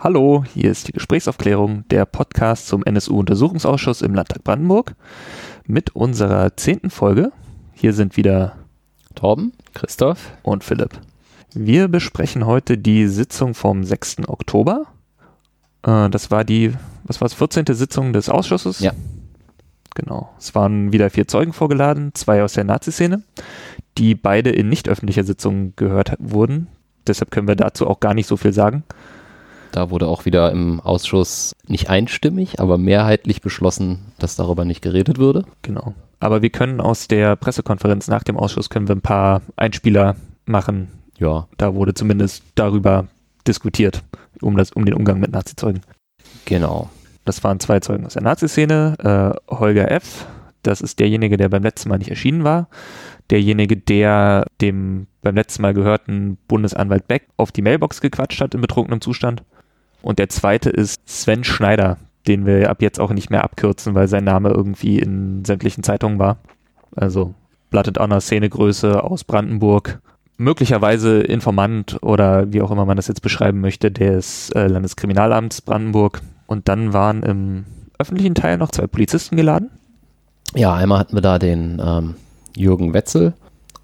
Hallo, hier ist die Gesprächsaufklärung, der Podcast zum NSU-Untersuchungsausschuss im Landtag Brandenburg mit unserer zehnten Folge. Hier sind wieder Torben, Christoph und Philipp. Wir besprechen heute die Sitzung vom 6. Oktober. Äh, das war die, was war es, 14. Sitzung des Ausschusses? Ja. Genau. Es waren wieder vier Zeugen vorgeladen, zwei aus der Nazi-Szene, die beide in nicht öffentlicher Sitzung gehört wurden. Deshalb können wir dazu auch gar nicht so viel sagen. Da wurde auch wieder im Ausschuss nicht einstimmig, aber mehrheitlich beschlossen, dass darüber nicht geredet würde. Genau. Aber wir können aus der Pressekonferenz nach dem Ausschuss können wir ein paar Einspieler machen. Ja. Da wurde zumindest darüber diskutiert, um, das, um den Umgang mit Nazizeugen. Genau. Das waren zwei Zeugen aus der Nazi-Szene. Äh, Holger F., das ist derjenige, der beim letzten Mal nicht erschienen war. Derjenige, der dem beim letzten Mal gehörten Bundesanwalt Beck auf die Mailbox gequatscht hat in betrunkenem Zustand. Und der zweite ist Sven Schneider, den wir ab jetzt auch nicht mehr abkürzen, weil sein Name irgendwie in sämtlichen Zeitungen war. Also blattet einer Szenegröße aus Brandenburg. Möglicherweise Informant oder wie auch immer man das jetzt beschreiben möchte, des äh, Landeskriminalamts Brandenburg. Und dann waren im öffentlichen Teil noch zwei Polizisten geladen. Ja, einmal hatten wir da den ähm, Jürgen Wetzel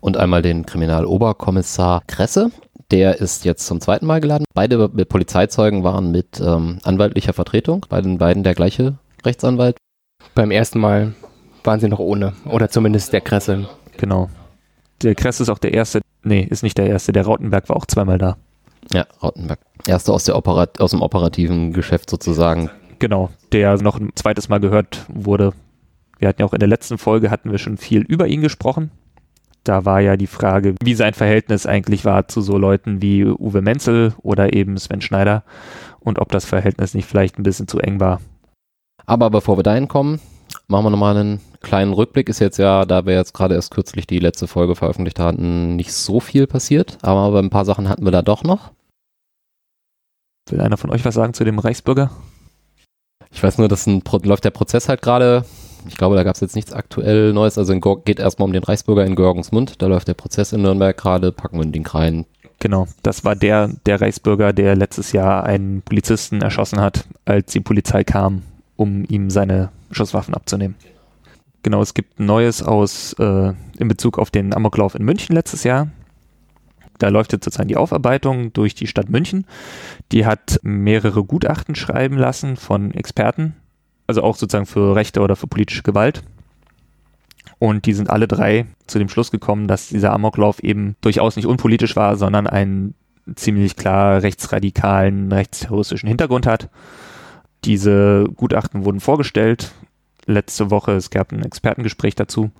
und einmal den Kriminaloberkommissar Kresse der ist jetzt zum zweiten Mal geladen. Beide Polizeizeugen waren mit ähm, anwaltlicher Vertretung. Bei den beiden der gleiche Rechtsanwalt. Beim ersten Mal waren sie noch ohne. Oder zumindest der Kresse. Genau. Der Kresse ist auch der erste. Nee, ist nicht der erste. Der Rautenberg war auch zweimal da. Ja, Rautenberg. Erste aus, der Operat aus dem operativen Geschäft sozusagen. Genau, der noch ein zweites Mal gehört wurde. Wir hatten ja auch in der letzten Folge hatten wir schon viel über ihn gesprochen da war ja die Frage, wie sein Verhältnis eigentlich war zu so Leuten wie Uwe Menzel oder eben Sven Schneider und ob das Verhältnis nicht vielleicht ein bisschen zu eng war. Aber bevor wir dahin kommen, machen wir nochmal einen kleinen Rückblick. Ist jetzt ja, da wir jetzt gerade erst kürzlich die letzte Folge veröffentlicht hatten, nicht so viel passiert, aber ein paar Sachen hatten wir da doch noch. Will einer von euch was sagen zu dem Reichsbürger? Ich weiß nur, dass ein, läuft der Prozess halt gerade ich glaube, da gab es jetzt nichts aktuell Neues. Also geht erstmal um den Reichsbürger in Georgensmund. Da läuft der Prozess in Nürnberg gerade. Packen wir den Link rein. Genau, das war der, der Reichsbürger, der letztes Jahr einen Polizisten erschossen hat, als die Polizei kam, um ihm seine Schusswaffen abzunehmen. Genau, es gibt Neues aus äh, in Bezug auf den Amoklauf in München letztes Jahr. Da läuft jetzt sozusagen die Aufarbeitung durch die Stadt München. Die hat mehrere Gutachten schreiben lassen von Experten also auch sozusagen für Rechte oder für politische Gewalt. Und die sind alle drei zu dem Schluss gekommen, dass dieser Amoklauf eben durchaus nicht unpolitisch war, sondern einen ziemlich klar rechtsradikalen, rechtsterroristischen Hintergrund hat. Diese Gutachten wurden vorgestellt letzte Woche. Es gab ein Expertengespräch dazu.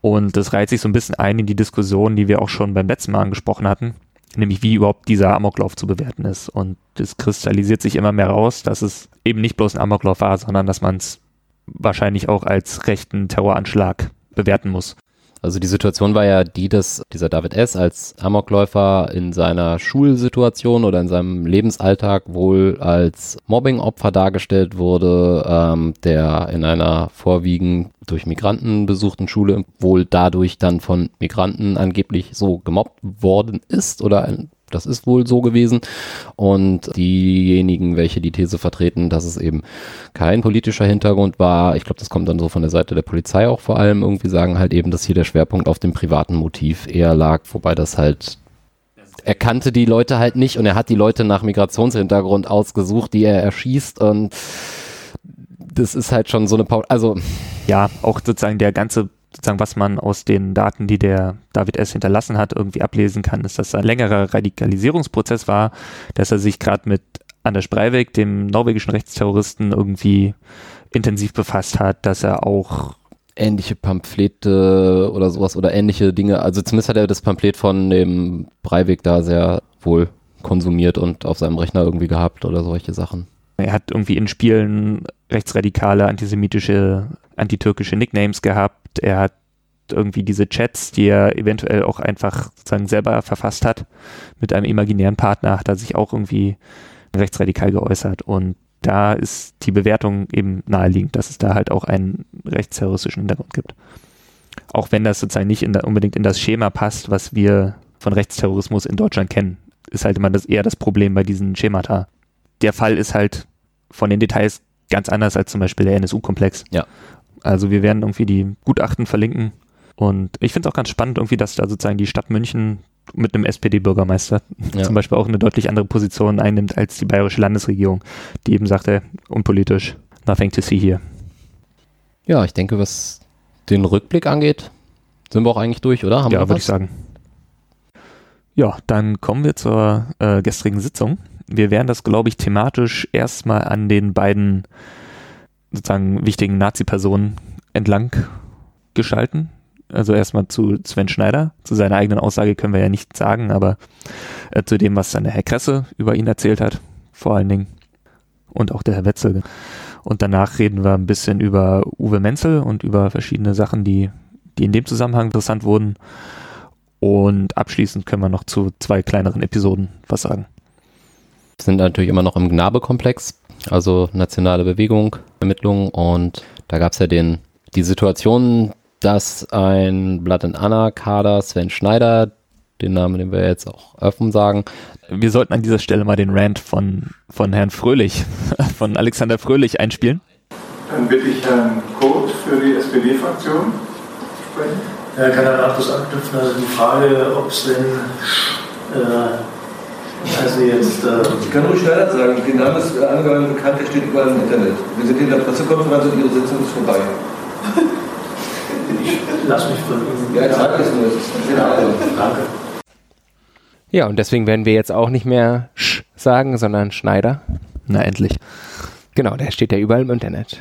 Und das reiht sich so ein bisschen ein in die Diskussion, die wir auch schon beim letzten Mal angesprochen hatten, nämlich wie überhaupt dieser Amoklauf zu bewerten ist. Und es kristallisiert sich immer mehr raus, dass es eben nicht bloß ein Amoklauf war, sondern dass man es wahrscheinlich auch als rechten Terroranschlag bewerten muss. Also die Situation war ja die, dass dieser David S. als Amokläufer in seiner Schulsituation oder in seinem Lebensalltag wohl als Mobbingopfer dargestellt wurde, ähm, der in einer vorwiegend durch Migranten besuchten Schule wohl dadurch dann von Migranten angeblich so gemobbt worden ist oder das ist wohl so gewesen. Und diejenigen, welche die These vertreten, dass es eben kein politischer Hintergrund war, ich glaube, das kommt dann so von der Seite der Polizei auch vor allem, irgendwie sagen halt eben, dass hier der Schwerpunkt auf dem privaten Motiv eher lag, wobei das halt er kannte die Leute halt nicht und er hat die Leute nach Migrationshintergrund ausgesucht, die er erschießt und das ist halt schon so eine Pause. Also ja, auch sozusagen der ganze sozusagen, was man aus den Daten, die der David S. hinterlassen hat, irgendwie ablesen kann, ist, dass ein längerer Radikalisierungsprozess war, dass er sich gerade mit Anders Breivik, dem norwegischen Rechtsterroristen, irgendwie intensiv befasst hat, dass er auch ähnliche Pamphlete oder sowas oder ähnliche Dinge, also zumindest hat er das Pamphlet von dem Breivik da sehr wohl konsumiert und auf seinem Rechner irgendwie gehabt oder solche Sachen. Er hat irgendwie in Spielen rechtsradikale, antisemitische, antitürkische Nicknames gehabt. Er hat irgendwie diese Chats, die er eventuell auch einfach sozusagen selber verfasst hat, mit einem imaginären Partner, hat er sich auch irgendwie rechtsradikal geäußert. Und da ist die Bewertung eben naheliegend, dass es da halt auch einen rechtsterroristischen Hintergrund gibt. Auch wenn das sozusagen nicht in der, unbedingt in das Schema passt, was wir von Rechtsterrorismus in Deutschland kennen, ist halt immer das, eher das Problem bei diesen Schemata der Fall ist halt von den Details ganz anders als zum Beispiel der NSU-Komplex. Ja. Also wir werden irgendwie die Gutachten verlinken. Und ich finde es auch ganz spannend, irgendwie, dass da sozusagen die Stadt München mit einem SPD-Bürgermeister Ja. zum Beispiel auch eine deutlich andere Position einnimmt als die bayerische Landesregierung, die eben sagte, unpolitisch, nothing to see here. Ja, ich denke, was den Rückblick angeht, sind wir auch eigentlich durch, oder? Haben wir ja, würde ich sagen. Ja, dann kommen wir zur äh, gestrigen Sitzung. Wir werden das, glaube ich, thematisch erstmal an den beiden sozusagen wichtigen Nazi-Personen entlang geschalten. Also erstmal zu Sven Schneider. Zu seiner eigenen Aussage können wir ja nichts sagen, aber äh, zu dem, was dann der Herr Kresse über ihn erzählt hat, vor allen Dingen. Und auch der Herr Wetzel. Und danach reden wir ein bisschen über Uwe Menzel und über verschiedene Sachen, die, die in dem Zusammenhang interessant wurden. Und abschließend können wir noch zu zwei kleineren Episoden was sagen. Wir sind natürlich immer noch im Gnabe-Komplex, also nationale Bewegung, Ermittlungen und da gab es ja den, die Situation, dass ein Blood and Anna Kader Sven Schneider, den Namen, den wir jetzt auch offen sagen, Wir sollten an dieser Stelle mal den Rant von, von Herrn Fröhlich, von Alexander Fröhlich einspielen. Dann bitte ich Herrn Kurt für die SPD-Fraktion sprechen. Ja, kann er nahtlos anknüpfen. Also die Frage, ob Sven, äh, also jetzt, äh, Ich kann ruhig schneller sagen, der Name ist allgemein bekannt, der steht überall im Internet. Wir sind in der Pressekonferenz und Ihre Sitzung ist vorbei. ich lass mich von. Ja, ich sage es nur, es ist in Ordnung. Danke. Ja, und deswegen werden wir jetzt auch nicht mehr Sch sagen, sondern Schneider. Na, endlich. Genau, der steht ja überall im Internet.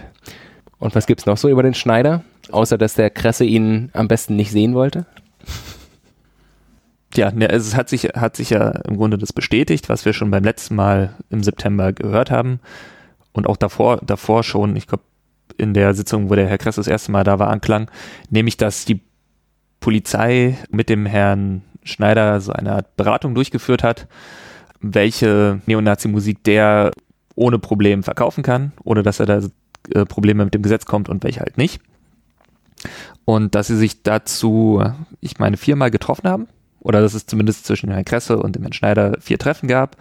Und was gibt's noch so über den Schneider? Außer, dass der Kresse ihn am besten nicht sehen wollte? Ja, ne, es hat sich, hat sich ja im Grunde das bestätigt, was wir schon beim letzten Mal im September gehört haben. Und auch davor, davor schon, ich glaube, in der Sitzung, wo der Herr Kress das erste Mal da war, anklang, nämlich, dass die Polizei mit dem Herrn Schneider so eine Art Beratung durchgeführt hat, welche Neonazi-Musik der ohne Problem verkaufen kann, ohne dass er da äh, Probleme mit dem Gesetz kommt und welche halt nicht. Und dass sie sich dazu, ich meine, viermal getroffen haben oder dass es zumindest zwischen Herrn Kresse und dem Herrn Schneider vier Treffen gab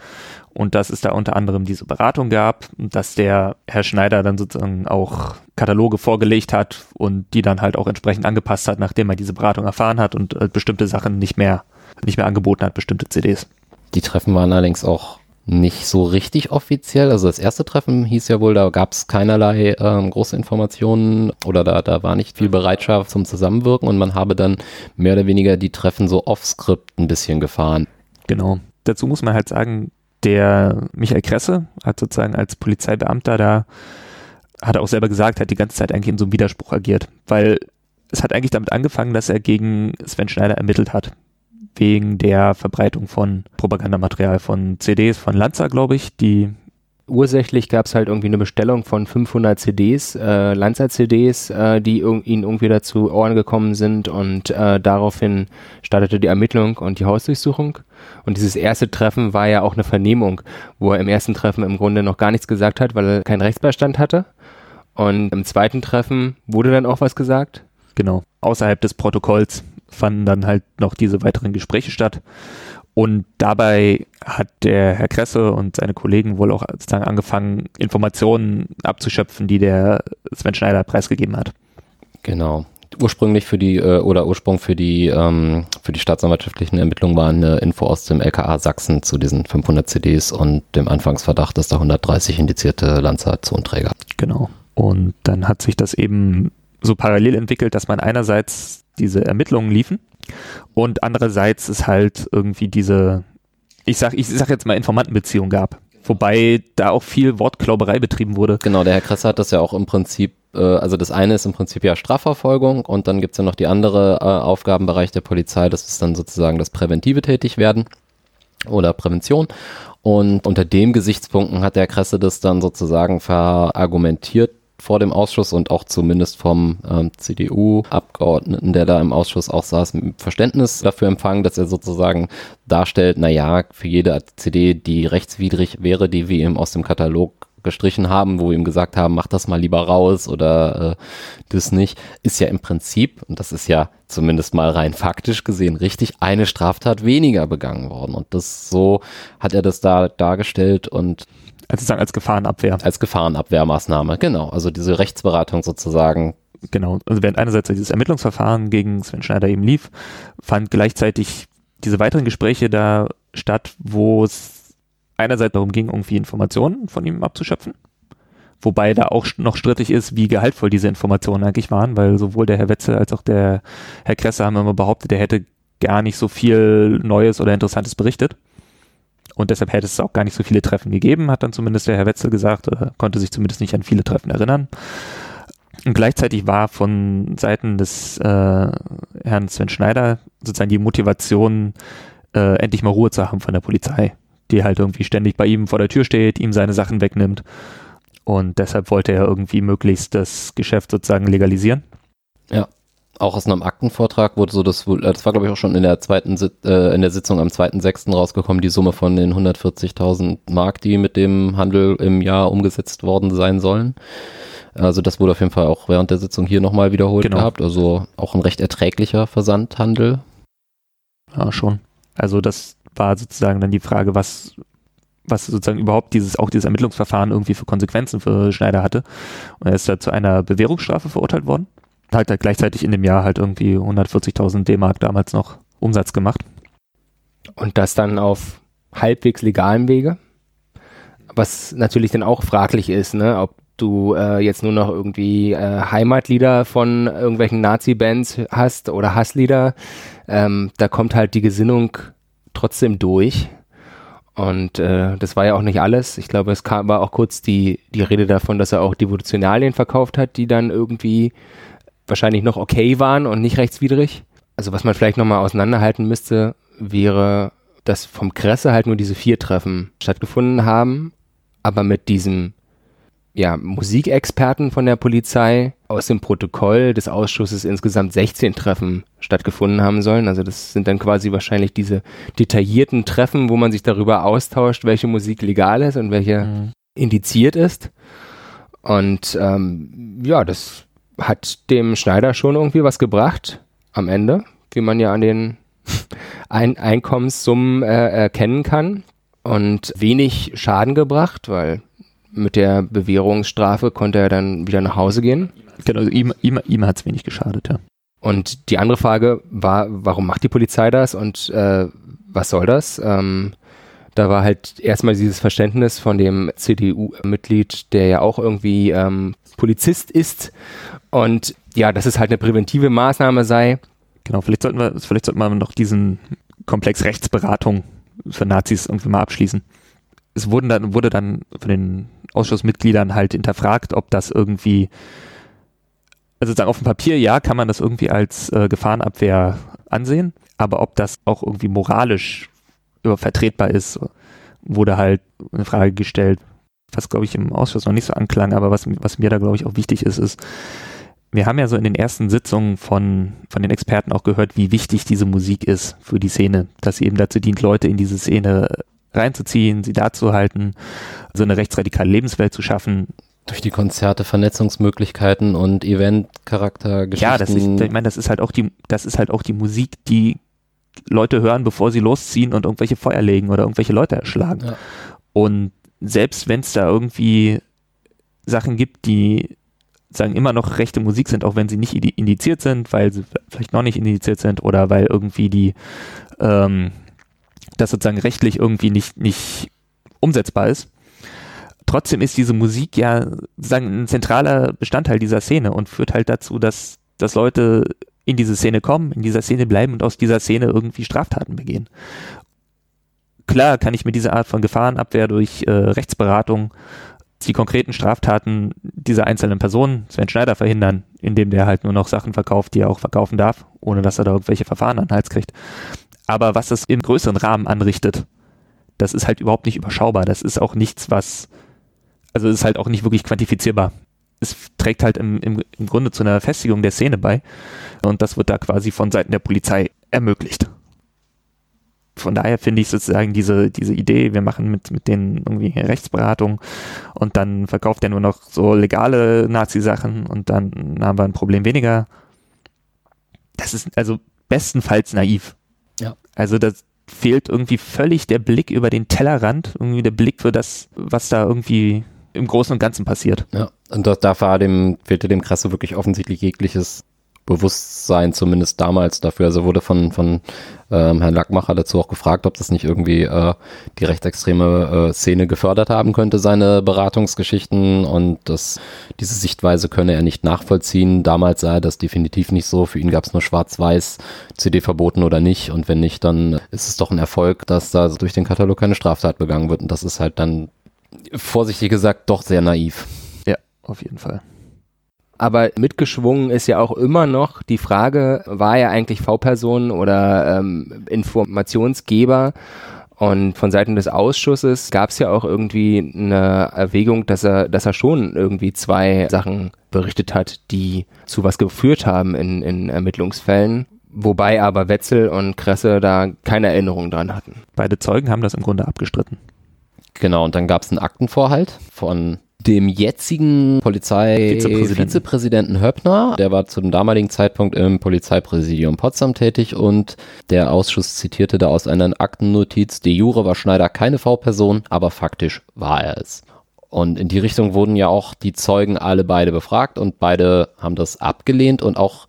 und dass es da unter anderem diese Beratung gab und dass der Herr Schneider dann sozusagen auch Kataloge vorgelegt hat und die dann halt auch entsprechend angepasst hat, nachdem er diese Beratung erfahren hat und äh, bestimmte Sachen nicht mehr, nicht mehr angeboten hat, bestimmte CDs. Die Treffen waren allerdings auch nicht so richtig offiziell. Also das erste Treffen hieß ja wohl, da gab es keinerlei ähm, große Informationen oder da, da war nicht viel Bereitschaft zum Zusammenwirken und man habe dann mehr oder weniger die Treffen so off-script ein bisschen gefahren. Genau. Dazu muss man halt sagen, der Michael Kresse hat sozusagen als Polizeibeamter da, hat er auch selber gesagt, hat die ganze Zeit eigentlich in so einem Widerspruch agiert, weil es hat eigentlich damit angefangen, dass er gegen Sven Schneider ermittelt hat. Wegen der Verbreitung von Propagandamaterial von CDs von Lanza, glaube ich, die Ursächlich gab's halt irgendwie eine Bestellung von 500 CDs, äh, Lanza-CDs, äh, die irg ihnen irgendwie dazu Ohren gekommen sind und äh, daraufhin startete die Ermittlung und die Hausdurchsuchung. Und dieses erste Treffen war ja auch eine Vernehmung, wo er im ersten Treffen im Grunde noch gar nichts gesagt hat, weil er keinen Rechtsbeistand hatte. Und im zweiten Treffen wurde dann auch was gesagt. genau, außerhalb des Protokolls fanden dann halt noch diese weiteren Gespräche statt. Und dabei hat der Herr Kresse und seine Kollegen wohl auch sozusagen angefangen, Informationen abzuschöpfen, die der Sven Schneider preisgegeben hat. Genau. Ursprünglich für die, äh, oder Ursprung für die, ähm, für die staatsanwaltschaftlichen Ermittlungen war eine Info aus dem LKA Sachsen zu diesen 500 CDs und dem Anfangsverdacht, dass da 130 indizierte Lanza-Zonträger. Genau. Und dann hat sich das eben so parallel entwickelt, dass man einerseits diese Ermittlungen liefen und andererseits es halt irgendwie diese, ich sag, ich sag jetzt mal Informantenbeziehung gab. Wobei da auch viel Wortklauberei betrieben wurde. Genau, der Herr Kresse hat das ja auch im Prinzip, äh, also das eine ist im Prinzip ja Strafverfolgung und dann gibt's ja noch die andere äh, Aufgabenbereich der Polizei, das ist dann sozusagen das präventive Tätigwerden oder Prävention. Und unter dem Gesichtspunkten hat der Kresse das dann sozusagen verargumentiert vor dem Ausschuss und auch zumindest vom ähm, CDU-Abgeordneten, der da im Ausschuss auch saß, mit Verständnis dafür empfangen, dass er sozusagen darstellt, na ja, für jede CD, die rechtswidrig wäre, die wir ihm aus dem Katalog gestrichen haben, wo wir ihm gesagt haben, mach das mal lieber raus oder äh, das nicht, ist ja im Prinzip, und das ist ja zumindest mal rein faktisch gesehen richtig, eine Straftat weniger begangen worden. Und das so hat er das da dargestellt und Also sozusagen als Gefahrenabwehr. Als Gefahrenabwehrmaßnahme, genau. Also diese Rechtsberatung sozusagen. Genau. Also während einerseits dieses Ermittlungsverfahren gegen Sven Schneider eben lief, fand gleichzeitig diese weiteren Gespräche da statt, wo es einerseits darum ging, irgendwie Informationen von ihm abzuschöpfen. Wobei da auch noch strittig ist, wie gehaltvoll diese Informationen eigentlich waren, weil sowohl der Herr Wetzel als auch der Herr Kresse haben immer behauptet, er hätte gar nicht so viel Neues oder Interessantes berichtet. Und deshalb hätte es auch gar nicht so viele Treffen gegeben, hat dann zumindest der Herr Wetzel gesagt, oder konnte sich zumindest nicht an viele Treffen erinnern. Und gleichzeitig war von Seiten des äh, Herrn Sven Schneider sozusagen die Motivation, äh, endlich mal Ruhe zu haben von der Polizei, die halt irgendwie ständig bei ihm vor der Tür steht, ihm seine Sachen wegnimmt. Und deshalb wollte er irgendwie möglichst das Geschäft sozusagen legalisieren. Ja. Auch aus einem Aktenvortrag wurde so das, das war glaube ich auch schon in der zweiten, äh, in der Sitzung am 2.6. rausgekommen, die Summe von den 140.000 Mark, die mit dem Handel im Jahr umgesetzt worden sein sollen. Also das wurde auf jeden Fall auch während der Sitzung hier nochmal wiederholt genau. gehabt. Also auch ein recht erträglicher Versandhandel. Ja, schon. Also das war sozusagen dann die Frage, was, was sozusagen überhaupt dieses, auch dieses Ermittlungsverfahren irgendwie für Konsequenzen für Schneider hatte. Und er ist da zu einer Bewährungsstrafe verurteilt worden halt, halt gleichzeitig in dem Jahr halt irgendwie 140.000 D-Mark damals noch Umsatz gemacht. Und das dann auf halbwegs legalem Wege? Was natürlich dann auch fraglich ist, ne? ob du äh, jetzt nur noch irgendwie äh, Heimatlieder von irgendwelchen Nazi-Bands hast oder Hasslieder. Ähm, da kommt halt die Gesinnung trotzdem durch. Und äh, das war ja auch nicht alles. Ich glaube, es kam, war auch kurz die, die Rede davon, dass er auch Devotionalien verkauft hat, die dann irgendwie wahrscheinlich noch okay waren und nicht rechtswidrig. Also was man vielleicht nochmal auseinanderhalten müsste, wäre, dass vom Kresse halt nur diese vier Treffen stattgefunden haben, aber mit diesem ja, Musikexperten von der Polizei aus dem Protokoll des Ausschusses insgesamt 16 Treffen stattgefunden haben sollen. Also das sind dann quasi wahrscheinlich diese detaillierten Treffen, wo man sich darüber austauscht, welche Musik legal ist und welche mhm. indiziert ist. Und ähm, ja, das hat dem Schneider schon irgendwie was gebracht am Ende, wie man ja an den Ein Einkommenssummen äh, erkennen kann und wenig Schaden gebracht, weil mit der Bewährungsstrafe konnte er dann wieder nach Hause gehen. Genau, also ihm, ihm, ihm hat es wenig geschadet, ja. Und die andere Frage war, warum macht die Polizei das und äh, was soll das? Ähm, da war halt erstmal dieses Verständnis von dem CDU-Mitglied, der ja auch irgendwie ähm, Polizist ist und ja, dass es halt eine präventive Maßnahme sei. Genau, vielleicht sollten wir, vielleicht sollten wir noch diesen Komplex Rechtsberatung für Nazis irgendwie mal abschließen. Es wurden dann, wurde dann von den Ausschussmitgliedern halt hinterfragt, ob das irgendwie, also sozusagen auf dem Papier, ja, kann man das irgendwie als äh, Gefahrenabwehr ansehen, aber ob das auch irgendwie moralisch vertretbar ist, wurde halt eine Frage gestellt, was glaube ich im Ausschuss noch nicht so anklang, aber was, was mir da glaube ich auch wichtig ist, ist, wir haben ja so in den ersten Sitzungen von, von den Experten auch gehört, wie wichtig diese Musik ist für die Szene, dass sie eben dazu dient, Leute in diese Szene reinzuziehen, sie da zu halten, so eine rechtsradikale Lebenswelt zu schaffen. Durch die Konzerte, Vernetzungsmöglichkeiten und Eventcharakter, Geschichten. Ja, das ist, ich meine, das ist halt auch die, das ist halt auch die Musik, die Leute hören, bevor sie losziehen und irgendwelche Feuer legen oder irgendwelche Leute erschlagen. Ja. Und selbst wenn es da irgendwie Sachen gibt, die sagen immer noch rechte Musik sind, auch wenn sie nicht indiziert sind, weil sie vielleicht noch nicht indiziert sind oder weil irgendwie die ähm, das sozusagen rechtlich irgendwie nicht, nicht umsetzbar ist. Trotzdem ist diese Musik ja sagen ein zentraler Bestandteil dieser Szene und führt halt dazu, dass, dass Leute in diese Szene kommen, in dieser Szene bleiben und aus dieser Szene irgendwie Straftaten begehen. Klar kann ich mit dieser Art von Gefahrenabwehr durch äh, Rechtsberatung die konkreten Straftaten dieser einzelnen Person, Sven Schneider, verhindern, indem der halt nur noch Sachen verkauft, die er auch verkaufen darf, ohne dass er da irgendwelche Verfahren an den Hals kriegt. Aber was es im größeren Rahmen anrichtet, das ist halt überhaupt nicht überschaubar. Das ist auch nichts, was, also ist halt auch nicht wirklich quantifizierbar. Es trägt halt im, im, im Grunde zu einer Festigung der Szene bei. Und das wird da quasi von Seiten der Polizei ermöglicht von daher finde ich sozusagen diese, diese Idee, wir machen mit, mit denen irgendwie Rechtsberatung und dann verkauft er nur noch so legale Nazi-Sachen und dann haben wir ein Problem weniger. Das ist also bestenfalls naiv. Ja. Also das, fehlt irgendwie völlig der Blick über den Tellerrand, irgendwie der Blick für das, was da irgendwie im Großen und Ganzen passiert. Ja, und da, da war dem, fehlte dem Kresse wirklich offensichtlich jegliches Bewusstsein, zumindest damals dafür. Also wurde von, von ähm, Herrn Lackmacher dazu auch gefragt, ob das nicht irgendwie äh, die rechtsextreme äh, Szene gefördert haben könnte, seine Beratungsgeschichten und das, diese Sichtweise könne er nicht nachvollziehen. Damals sah er das definitiv nicht so. Für ihn gab es nur schwarz-weiß, CD verboten oder nicht. Und wenn nicht, dann ist es doch ein Erfolg, dass da durch den Katalog keine Straftat begangen wird. Und das ist halt dann, vorsichtig gesagt, doch sehr naiv. Ja, auf jeden Fall. Aber mitgeschwungen ist ja auch immer noch die Frage, war er eigentlich V-Person oder ähm, Informationsgeber? Und von Seiten des Ausschusses gab es ja auch irgendwie eine Erwägung, dass er, dass er schon irgendwie zwei Sachen berichtet hat, die zu was geführt haben in, in Ermittlungsfällen. Wobei aber Wetzel und Kresse da keine Erinnerung dran hatten. Beide Zeugen haben das im Grunde abgestritten. Genau, und dann gab es einen Aktenvorhalt von dem jetzigen Polizeivizepräsidenten Höppner. Der war zu dem damaligen Zeitpunkt im Polizeipräsidium Potsdam tätig und der Ausschuss zitierte da aus einer Aktennotiz, de jure war Schneider keine V-Person, aber faktisch war er es. Und in die Richtung wurden ja auch die Zeugen alle beide befragt und beide haben das abgelehnt und auch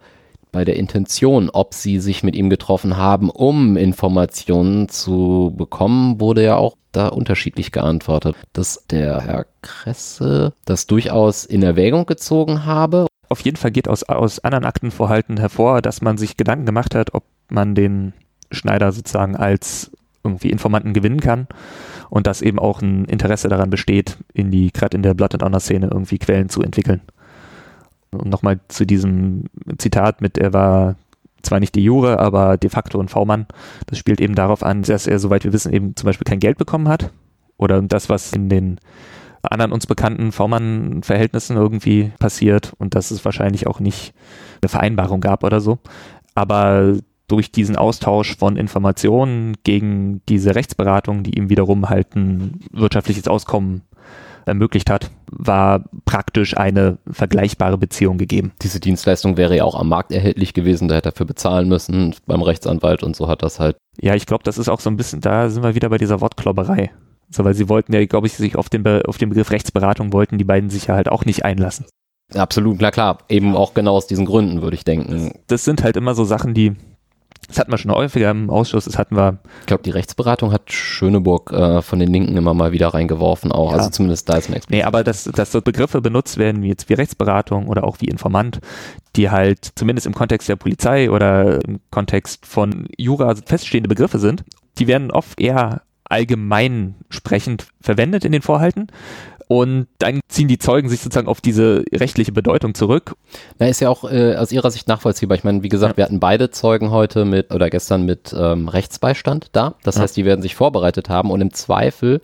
bei der Intention, ob sie sich mit ihm getroffen haben, um Informationen zu bekommen, wurde ja auch da unterschiedlich geantwortet. Dass der Herr Kresse das durchaus in Erwägung gezogen habe. Auf jeden Fall geht aus, aus anderen Aktenvorhalten hervor, dass man sich Gedanken gemacht hat, ob man den Schneider sozusagen als irgendwie Informanten gewinnen kann und dass eben auch ein Interesse daran besteht, in die, gerade in der Blood and Honor Szene irgendwie Quellen zu entwickeln. Und nochmal zu diesem Zitat mit, er war zwar nicht die Jure, aber de facto ein V-Mann. Das spielt eben darauf an, dass er, soweit wir wissen, eben zum Beispiel kein Geld bekommen hat. Oder das, was in den anderen uns bekannten V-Mann-Verhältnissen irgendwie passiert und dass es wahrscheinlich auch nicht eine Vereinbarung gab oder so. Aber durch diesen Austausch von Informationen gegen diese Rechtsberatung, die ihm wiederum halt ein wirtschaftliches Auskommen ermöglicht hat, war praktisch eine vergleichbare Beziehung gegeben. Diese Dienstleistung wäre ja auch am Markt erhältlich gewesen, da hätte er dafür bezahlen müssen beim Rechtsanwalt und so hat das halt. Ja, ich glaube, das ist auch so ein bisschen, da sind wir wieder bei dieser Wortklopperei. So, weil sie wollten ja, glaube ich, sich auf den, Be auf den Begriff Rechtsberatung wollten die beiden sich ja halt auch nicht einlassen. Absolut, klar, klar. Eben auch genau aus diesen Gründen, würde ich denken. Das sind halt immer so Sachen, die, das hatten wir schon häufiger im Ausschuss, das hatten wir. Ich glaube, die Rechtsberatung hat Schöneburg äh, von den Linken immer mal wieder reingeworfen, auch. Ja. Also zumindest da ist mir Nee, aber dass, dass so Begriffe benutzt werden, wie jetzt wie Rechtsberatung oder auch wie Informant, die halt zumindest im Kontext der Polizei oder im Kontext von Jura feststehende Begriffe sind, die werden oft eher allgemein sprechend verwendet in den Vorhalten und dann ziehen die Zeugen sich sozusagen auf diese rechtliche Bedeutung zurück. Na, ist ja auch äh, aus ihrer Sicht nachvollziehbar. Ich meine, wie gesagt, ja. wir hatten beide Zeugen heute mit oder gestern mit ähm, Rechtsbeistand da. Das ja. heißt, die werden sich vorbereitet haben und im Zweifel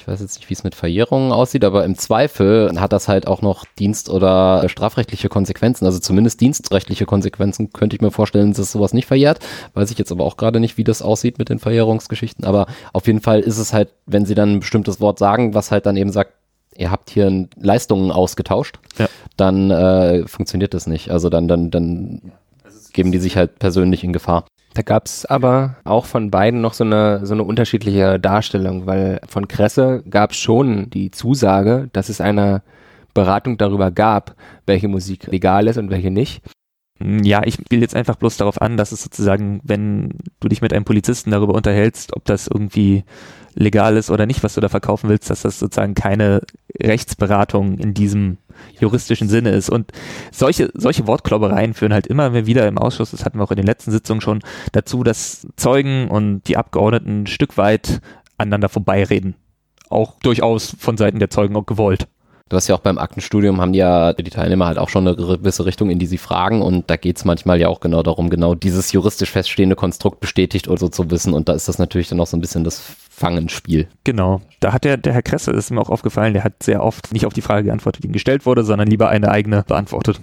ich weiß jetzt nicht, wie es mit Verjährungen aussieht, aber im Zweifel hat das halt auch noch Dienst- oder strafrechtliche Konsequenzen. Also zumindest dienstrechtliche Konsequenzen könnte ich mir vorstellen, dass sowas nicht verjährt. Weiß ich jetzt aber auch gerade nicht, wie das aussieht mit den Verjährungsgeschichten. Aber auf jeden Fall ist es halt, wenn sie dann ein bestimmtes Wort sagen, was halt dann eben sagt, ihr habt hier Leistungen ausgetauscht, ja. dann äh, funktioniert das nicht. Also dann, dann, dann geben die sich halt persönlich in Gefahr. Da gab es aber auch von beiden noch so eine, so eine unterschiedliche Darstellung, weil von Kresse gab es schon die Zusage, dass es eine Beratung darüber gab, welche Musik legal ist und welche nicht. Ja, ich spiele jetzt einfach bloß darauf an, dass es sozusagen, wenn du dich mit einem Polizisten darüber unterhältst, ob das irgendwie legal ist oder nicht, was du da verkaufen willst, dass das sozusagen keine Rechtsberatung in diesem juristischen Sinne ist. Und solche, solche Wortklaubereien führen halt immer wieder im Ausschuss, das hatten wir auch in den letzten Sitzungen schon, dazu, dass Zeugen und die Abgeordneten ein Stück weit aneinander vorbeireden. Auch durchaus von Seiten der Zeugen auch gewollt. Du hast ja auch beim Aktenstudium haben ja die Teilnehmer halt auch schon eine gewisse Richtung, in die sie fragen und da geht es manchmal ja auch genau darum, genau dieses juristisch feststehende Konstrukt bestätigt oder so zu wissen und da ist das natürlich dann auch so ein bisschen das Fangenspiel. Genau. Da hat der, der Herr Kresse, ist mir auch aufgefallen, der hat sehr oft nicht auf die Frage geantwortet, die ihm gestellt wurde, sondern lieber eine eigene beantwortet.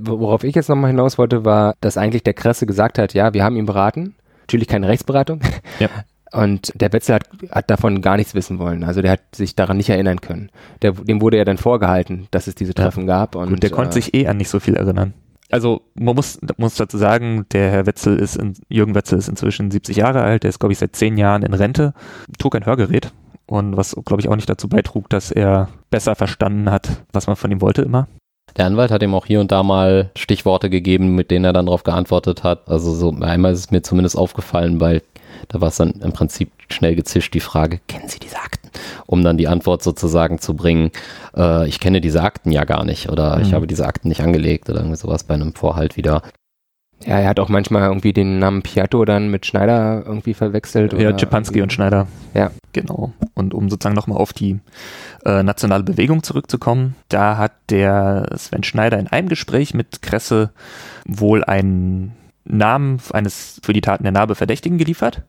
Worauf ich jetzt nochmal hinaus wollte, war, dass eigentlich der Kresse gesagt hat, ja, wir haben ihn beraten. Natürlich keine Rechtsberatung. Ja. Und der Wetzel hat, hat davon gar nichts wissen wollen. Also der hat sich daran nicht erinnern können. Der, dem wurde ja dann vorgehalten, dass es diese Treffen ja. gab. Und, Gut, der äh, konnte sich eh an nicht so viel erinnern. Also man muss, muss dazu sagen, der Herr Wetzel ist, in, Jürgen Wetzel ist inzwischen 70 Jahre alt, der ist glaube ich seit zehn Jahren in Rente, trug ein Hörgerät und was glaube ich auch nicht dazu beitrug, dass er besser verstanden hat, was man von ihm wollte immer. Der Anwalt hat ihm auch hier und da mal Stichworte gegeben, mit denen er dann darauf geantwortet hat. Also so einmal ist es mir zumindest aufgefallen, weil da war es dann im Prinzip schnell gezischt die Frage, kennen Sie diese Akten? Um dann die Antwort sozusagen zu bringen, äh, ich kenne diese Akten ja gar nicht oder mhm. ich habe diese Akten nicht angelegt oder irgendwie sowas bei einem Vorhalt wieder. Ja, er hat auch manchmal irgendwie den Namen Piatto dann mit Schneider irgendwie verwechselt. Ja, Czepanski und Schneider. Ja. Genau. Und um sozusagen nochmal auf die äh, nationale Bewegung zurückzukommen, da hat der Sven Schneider in einem Gespräch mit Kresse wohl einen Namen eines für die Taten der Narbe Verdächtigen geliefert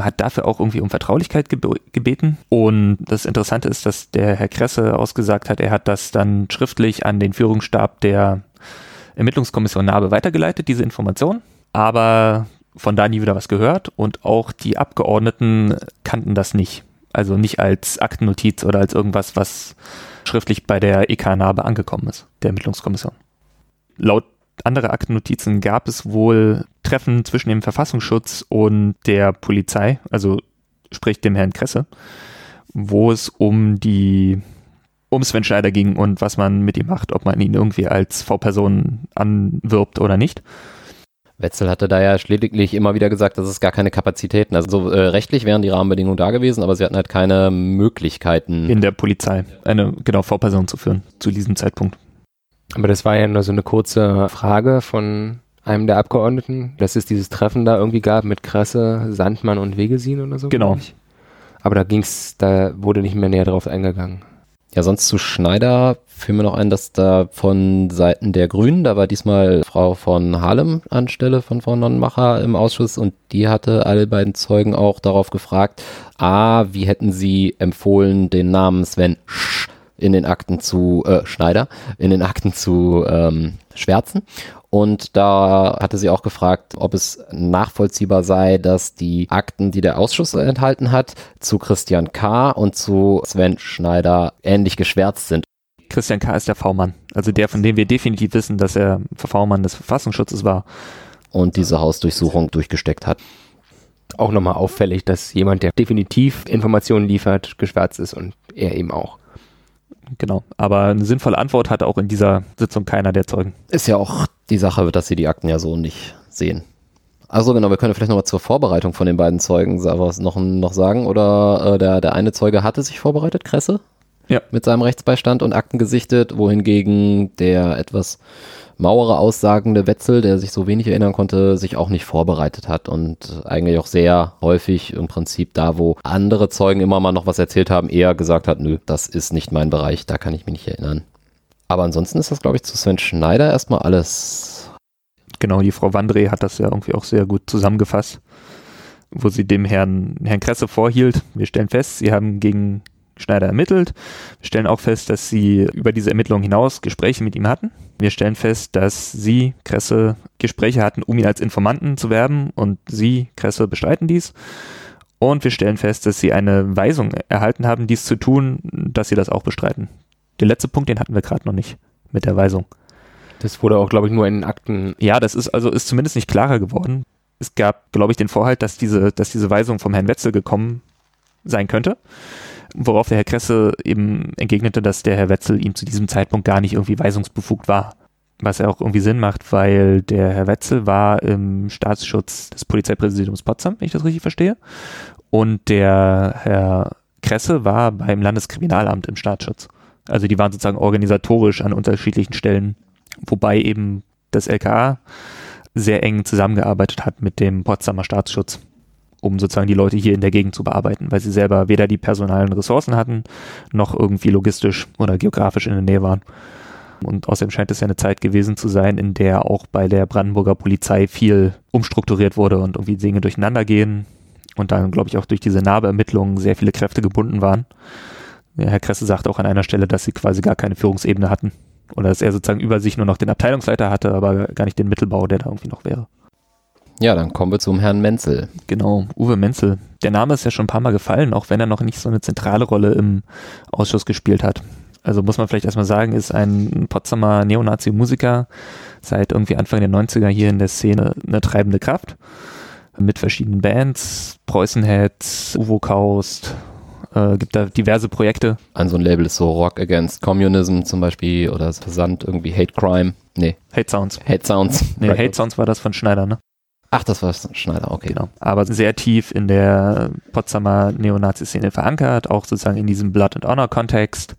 hat dafür auch irgendwie um Vertraulichkeit gebeten. Und das Interessante ist, dass der Herr Kresse ausgesagt hat, er hat das dann schriftlich an den Führungsstab der Ermittlungskommission Narbe weitergeleitet, diese Information. Aber von da nie wieder was gehört und auch die Abgeordneten kannten das nicht. Also nicht als Aktennotiz oder als irgendwas, was schriftlich bei der EK-Narbe angekommen ist, der Ermittlungskommission. Laut anderer Aktennotizen gab es wohl Treffen zwischen dem Verfassungsschutz und der Polizei, also sprich dem Herrn Kresse, wo es um die um Sven Schneider ging und was man mit ihm macht, ob man ihn irgendwie als V-Person anwirbt oder nicht. Wetzel hatte da ja lediglich immer wieder gesagt, dass es gar keine Kapazitäten, also so, äh, rechtlich wären die Rahmenbedingungen da gewesen, aber sie hatten halt keine Möglichkeiten. In der Polizei eine, genau, V-Person zu führen, zu diesem Zeitpunkt. Aber das war ja nur so eine kurze Frage von einem der Abgeordneten, dass es dieses Treffen da irgendwie gab mit Kresse, Sandmann und Wegesin oder so. Genau. Aber da ging's, da wurde nicht mehr näher drauf eingegangen. Ja, sonst zu Schneider fiel mir noch ein, dass da von Seiten der Grünen, da war diesmal Frau von Harlem anstelle von Frau Nonnenmacher im Ausschuss und die hatte alle beiden Zeugen auch darauf gefragt, a, wie hätten sie empfohlen, den Namen Sven Sch in den Akten zu, äh, Schneider, in den Akten zu ähm, schwärzen und da hatte sie auch gefragt, ob es nachvollziehbar sei, dass die Akten, die der Ausschuss enthalten hat, zu Christian K. und zu Sven Schneider ähnlich geschwärzt sind. Christian K. ist der V-Mann, also der, von dem wir definitiv wissen, dass er V-Mann des Verfassungsschutzes war. Und diese Hausdurchsuchung durchgesteckt hat. Auch nochmal auffällig, dass jemand, der definitiv Informationen liefert, geschwärzt ist und er eben auch. Genau. Aber eine sinnvolle Antwort hatte auch in dieser Sitzung keiner der Zeugen. Ist ja auch die Sache, dass sie die Akten ja so nicht sehen. Also genau, wir können vielleicht nochmal zur Vorbereitung von den beiden Zeugen was noch, noch sagen. Oder äh, der, der eine Zeuge hatte sich vorbereitet, Kresse? Ja. Mit seinem Rechtsbeistand und Akten gesichtet, wohingegen der etwas mauere aussagende Wetzel, der sich so wenig erinnern konnte, sich auch nicht vorbereitet hat und eigentlich auch sehr häufig im Prinzip da, wo andere Zeugen immer mal noch was erzählt haben, eher gesagt hat, nö, das ist nicht mein Bereich, da kann ich mich nicht erinnern. Aber ansonsten ist das, glaube ich, zu Sven Schneider erstmal alles. Genau, die Frau Wandre hat das ja irgendwie auch sehr gut zusammengefasst, wo sie dem Herrn, Herrn Kresse vorhielt. Wir stellen fest, sie haben gegen Schneider ermittelt. Wir stellen auch fest, dass sie über diese Ermittlungen hinaus Gespräche mit ihm hatten. Wir stellen fest, dass sie, Kresse, Gespräche hatten, um ihn als Informanten zu werben und sie, Kresse, bestreiten dies. Und wir stellen fest, dass sie eine Weisung erhalten haben, dies zu tun, dass sie das auch bestreiten. Der letzte Punkt, den hatten wir gerade noch nicht mit der Weisung. Das wurde auch, glaube ich, nur in den Akten. Ja, das ist also ist zumindest nicht klarer geworden. Es gab, glaube ich, den Vorhalt, dass diese, dass diese Weisung vom Herrn Wetzel gekommen sein könnte worauf der Herr Kresse eben entgegnete, dass der Herr Wetzel ihm zu diesem Zeitpunkt gar nicht irgendwie weisungsbefugt war. Was ja auch irgendwie Sinn macht, weil der Herr Wetzel war im Staatsschutz des Polizeipräsidiums Potsdam, wenn ich das richtig verstehe. Und der Herr Kresse war beim Landeskriminalamt im Staatsschutz. Also die waren sozusagen organisatorisch an unterschiedlichen Stellen, wobei eben das LKA sehr eng zusammengearbeitet hat mit dem Potsdamer Staatsschutz um sozusagen die Leute hier in der Gegend zu bearbeiten, weil sie selber weder die personalen Ressourcen hatten, noch irgendwie logistisch oder geografisch in der Nähe waren. Und außerdem scheint es ja eine Zeit gewesen zu sein, in der auch bei der Brandenburger Polizei viel umstrukturiert wurde und irgendwie Dinge durcheinander gehen und dann, glaube ich, auch durch diese Narbeermittlungen sehr viele Kräfte gebunden waren. Ja, Herr Kresse sagt auch an einer Stelle, dass sie quasi gar keine Führungsebene hatten. Oder dass er sozusagen über sich nur noch den Abteilungsleiter hatte, aber gar nicht den Mittelbau, der da irgendwie noch wäre. Ja, dann kommen wir zum Herrn Menzel. Genau, Uwe Menzel. Der Name ist ja schon ein paar Mal gefallen, auch wenn er noch nicht so eine zentrale Rolle im Ausschuss gespielt hat. Also muss man vielleicht erstmal sagen, ist ein Potsdamer Neonazi-Musiker seit irgendwie Anfang der 90er hier in der Szene eine treibende Kraft. Mit verschiedenen Bands, Preußenheads, Uvo Kaust, äh, gibt da diverse Projekte. An so ein Label ist so Rock Against Communism zum Beispiel oder Versand irgendwie Hate Crime. Nee, Hate Sounds. Hate Sounds. Nee. Hate Sounds war das von Schneider, ne? Ach, das war Schneider, okay. Genau. Aber sehr tief in der Potsdamer Neonazi-Szene verankert, auch sozusagen in diesem Blood and Honor-Kontext.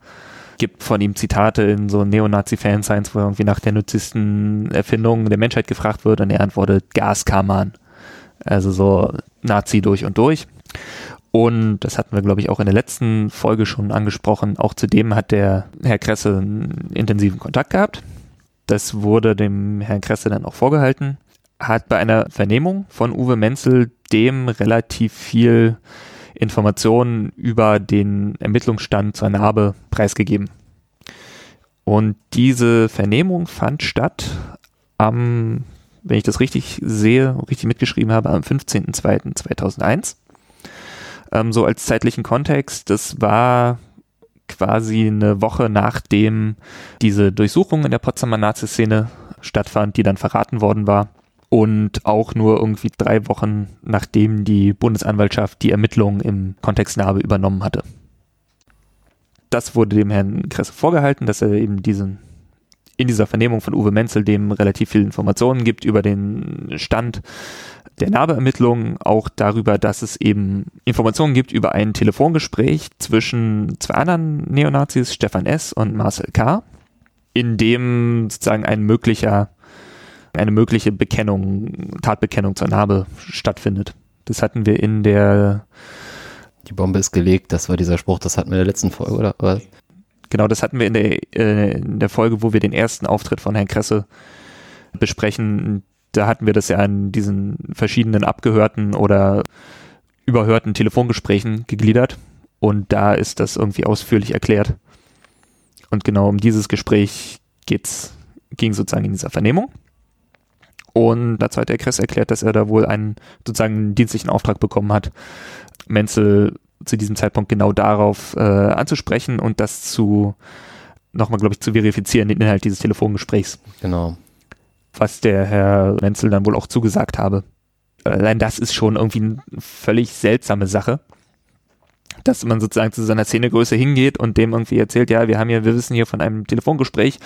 Gibt von ihm Zitate in so Neonazi-Fansigns, wo irgendwie nach der nützlichsten Erfindung der Menschheit gefragt wird und er antwortet Gaskammern. Also so Nazi durch und durch. Und das hatten wir, glaube ich, auch in der letzten Folge schon angesprochen. Auch zudem hat der Herr Kresse einen intensiven Kontakt gehabt. Das wurde dem Herrn Kresse dann auch vorgehalten. Hat bei einer Vernehmung von Uwe Menzel dem relativ viel Informationen über den Ermittlungsstand zur Narbe preisgegeben. Und diese Vernehmung fand statt am, wenn ich das richtig sehe, richtig mitgeschrieben habe, am 15.02.2001 ähm, so als zeitlichen Kontext, das war quasi eine Woche nachdem diese Durchsuchung in der Potsdamer Nazi-Szene stattfand, die dann verraten worden war. Und auch nur irgendwie drei Wochen nachdem die Bundesanwaltschaft die Ermittlungen im Kontext Narbe übernommen hatte. Das wurde dem Herrn Kresse vorgehalten, dass er eben diesen in dieser Vernehmung von Uwe Menzel dem relativ viele Informationen gibt über den Stand der Narbeermittlungen, auch darüber, dass es eben Informationen gibt über ein Telefongespräch zwischen zwei anderen Neonazis, Stefan S. und Marcel K., in dem sozusagen ein möglicher, eine mögliche Bekennung, Tatbekennung zur Narbe stattfindet. Das hatten wir in der, Die Bombe ist gelegt, das war dieser Spruch, das hatten wir in der letzten Folge, oder? oder? genau, das hatten wir in der, äh, in der Folge, wo wir den ersten Auftritt von Herrn Kresse besprechen. Da hatten wir das ja in diesen verschiedenen abgehörten oder überhörten Telefongesprächen gegliedert. Und da ist das irgendwie ausführlich erklärt. Und genau um dieses Gespräch geht's, ging sozusagen in dieser Vernehmung. Und dazu hat der Kress erklärt, dass er da wohl einen sozusagen dienstlichen Auftrag bekommen hat, Menzel zu diesem Zeitpunkt genau darauf äh, anzusprechen und das zu nochmal, glaube ich, zu verifizieren, den Inhalt dieses Telefongesprächs, Genau. was der Herr Menzel dann wohl auch zugesagt habe. Allein das ist schon irgendwie eine völlig seltsame Sache, dass man sozusagen zu seiner Szenegröße hingeht und dem irgendwie erzählt, ja, wir haben hier, wir wissen hier von einem Telefongespräch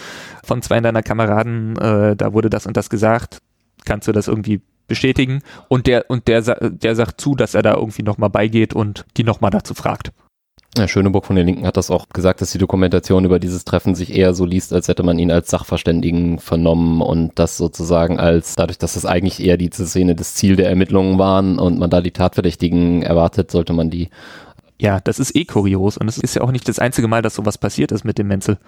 von zwei deiner Kameraden, äh, da wurde das und das gesagt, kannst du das irgendwie bestätigen? Und der, und der, der sagt zu, dass er da irgendwie nochmal beigeht und die nochmal dazu fragt. Ja, Schöneburg von den Linken hat das auch gesagt, dass die Dokumentation über dieses Treffen sich eher so liest, als hätte man ihn als Sachverständigen vernommen und das sozusagen als, dadurch, dass das eigentlich eher diese Szene das Ziel der Ermittlungen waren und man da die Tatverdächtigen erwartet, sollte man die Ja, das ist eh kurios und es ist ja auch nicht das einzige Mal, dass sowas passiert ist mit dem Menzel.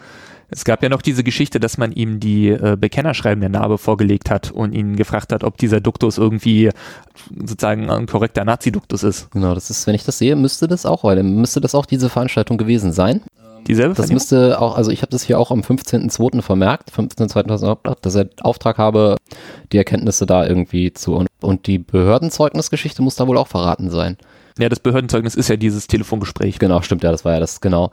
Es gab ja noch diese Geschichte, dass man ihm die äh, Bekennerschreiben der Narbe vorgelegt hat und ihn gefragt hat, ob dieser Duktus irgendwie sozusagen ein korrekter Nazi-Duktus ist. Genau, das ist, wenn ich das sehe, müsste das auch, weil dann müsste das auch diese Veranstaltung gewesen sein. Dieselbe Das müsste auch, also ich habe das hier auch am 15.02. vermerkt, 15.02. dass er Auftrag habe, die Erkenntnisse da irgendwie zu und, und die Behördenzeugnisgeschichte muss da wohl auch verraten sein. Ja, das Behördenzeugnis ist ja dieses Telefongespräch. Genau, stimmt, ja, das war ja das, genau.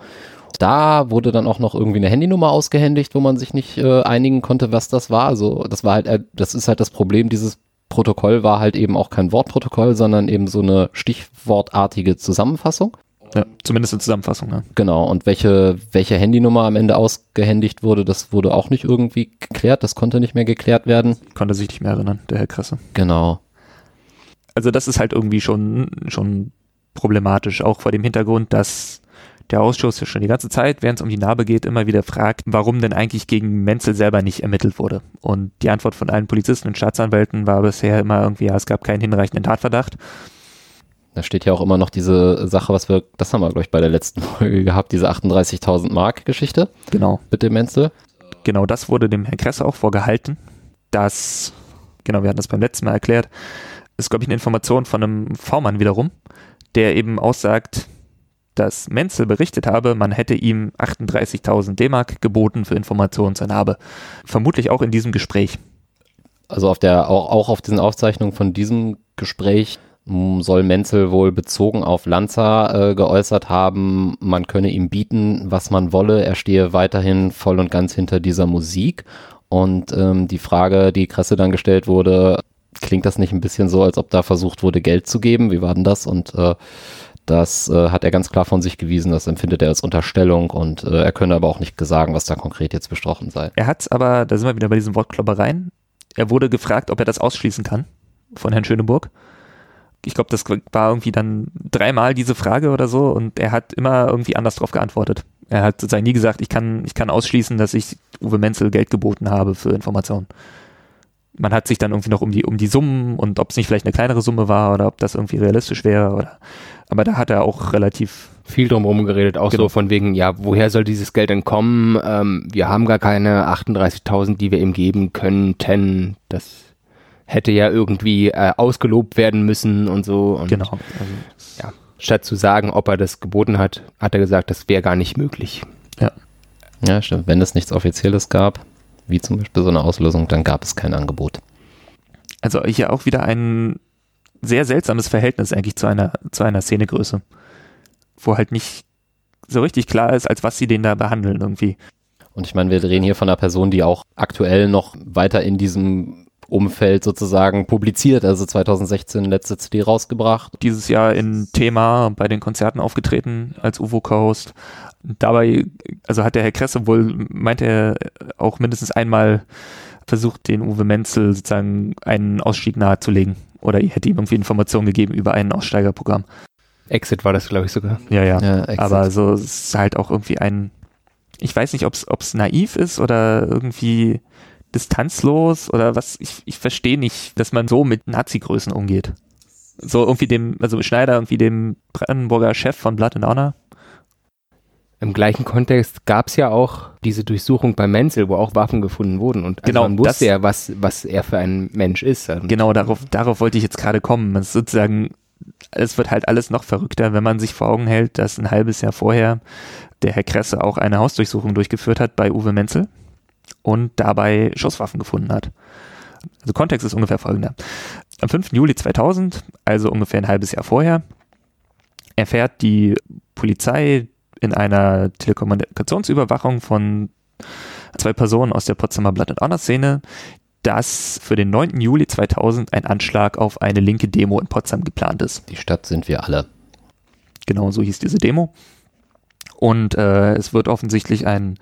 Da wurde dann auch noch irgendwie eine Handynummer ausgehändigt, wo man sich nicht äh, einigen konnte, was das war. Also das war halt, äh, das ist halt das Problem, dieses Protokoll war halt eben auch kein Wortprotokoll, sondern eben so eine stichwortartige Zusammenfassung. Ja, zumindest eine Zusammenfassung. Ja. Genau, und welche, welche Handynummer am Ende ausgehändigt wurde, das wurde auch nicht irgendwie geklärt, das konnte nicht mehr geklärt werden. Konnte sich nicht mehr erinnern, der Herr Kresse. Genau. Also das ist halt irgendwie schon, schon problematisch, auch vor dem Hintergrund, dass der Ausschuss ja schon die ganze Zeit, während es um die Narbe geht, immer wieder fragt, warum denn eigentlich gegen Menzel selber nicht ermittelt wurde. Und die Antwort von allen Polizisten und Staatsanwälten war bisher immer irgendwie, ja, es gab keinen hinreichenden Tatverdacht. Da steht ja auch immer noch diese Sache, was wir, das haben wir, glaube ich, bei der letzten Folge gehabt, diese 38.000 Mark Geschichte Genau. mit dem Menzel. Genau das wurde dem Herrn Kresse auch vorgehalten, dass, genau, wir hatten das beim letzten Mal erklärt, ist, glaube ich, eine Information von einem V-Mann wiederum, der eben aussagt, dass Menzel berichtet habe, man hätte ihm 38.000 D-Mark geboten für Informationen zur Narbe. Vermutlich auch in diesem Gespräch. Also auf der, auch, auf diesen Aufzeichnungen von diesem Gespräch soll Menzel wohl bezogen auf Lanza äh, geäußert haben, man könne ihm bieten, was man wolle, er stehe weiterhin voll und ganz hinter dieser Musik. Und ähm, die Frage, die Kresse dann gestellt wurde, klingt das nicht ein bisschen so, als ob da versucht wurde, Geld zu geben? Wie war denn das? Und äh, das äh, hat er ganz klar von sich gewiesen, das empfindet er als Unterstellung und äh, er könne aber auch nicht sagen, was da konkret jetzt besprochen sei. Er hat aber, da sind wir wieder bei diesen Wortkloppereien, er wurde gefragt, ob er das ausschließen kann von Herrn Schöneburg. Ich glaube, das war irgendwie dann dreimal diese Frage oder so und er hat immer irgendwie anders darauf geantwortet. Er hat sozusagen nie gesagt, ich kann, ich kann ausschließen, dass ich Uwe Menzel Geld geboten habe für Informationen. Man hat sich dann irgendwie noch um die, um die Summen und ob es nicht vielleicht eine kleinere Summe war oder ob das irgendwie realistisch wäre oder aber da hat er auch relativ viel drumherum geredet, auch genau. so von wegen, ja, woher soll dieses Geld denn kommen? Ähm, wir haben gar keine 38.000, die wir ihm geben könnten. Das hätte ja irgendwie äh, ausgelobt werden müssen und so. Und, genau. Also, ja. Statt zu sagen, ob er das geboten hat, hat er gesagt, das wäre gar nicht möglich. Ja. Ja, stimmt. Wenn es nichts Offizielles gab, wie zum Beispiel so eine Auslösung, dann gab es kein Angebot. Also hier auch wieder ein sehr seltsames Verhältnis eigentlich zu einer, zu einer Szenegröße. Wo halt nicht so richtig klar ist, als was sie den da behandeln irgendwie. Und ich meine, wir reden hier von einer Person, die auch aktuell noch weiter in diesem Umfeld sozusagen publiziert, also 2016 letzte CD rausgebracht. Dieses Jahr in Thema bei den Konzerten aufgetreten als UVO-Host. Dabei, also hat der Herr Kresse wohl, meint er auch mindestens einmal versucht, den Uwe Menzel sozusagen einen Ausstieg nahezulegen oder hätte ihm irgendwie Informationen gegeben über ein Aussteigerprogramm. Exit war das, glaube ich, sogar. Ja, ja. ja Aber so ist halt auch irgendwie ein, ich weiß nicht, ob es naiv ist oder irgendwie distanzlos oder was, ich, ich verstehe nicht, dass man so mit Nazi-Größen umgeht. So irgendwie dem, also Schneider irgendwie dem Brandenburger Chef von Blood and Honor, im gleichen Kontext gab es ja auch diese Durchsuchung bei Menzel, wo auch Waffen gefunden wurden. Und also genau, man wusste ja, was, was er für ein Mensch ist. Genau, darauf, darauf wollte ich jetzt gerade kommen. Es sozusagen, es wird halt alles noch verrückter, wenn man sich vor Augen hält, dass ein halbes Jahr vorher der Herr Kresse auch eine Hausdurchsuchung durchgeführt hat bei Uwe Menzel und dabei Schusswaffen gefunden hat. Also Kontext ist ungefähr folgender. Am 5. Juli 2000, also ungefähr ein halbes Jahr vorher, erfährt die Polizei in einer Telekommunikationsüberwachung von zwei Personen aus der Potsdamer Blatt- und Honor-Szene, dass für den 9. Juli 2000 ein Anschlag auf eine linke Demo in Potsdam geplant ist. Die Stadt sind wir alle. Genau, so hieß diese Demo. Und äh, es wird offensichtlich ein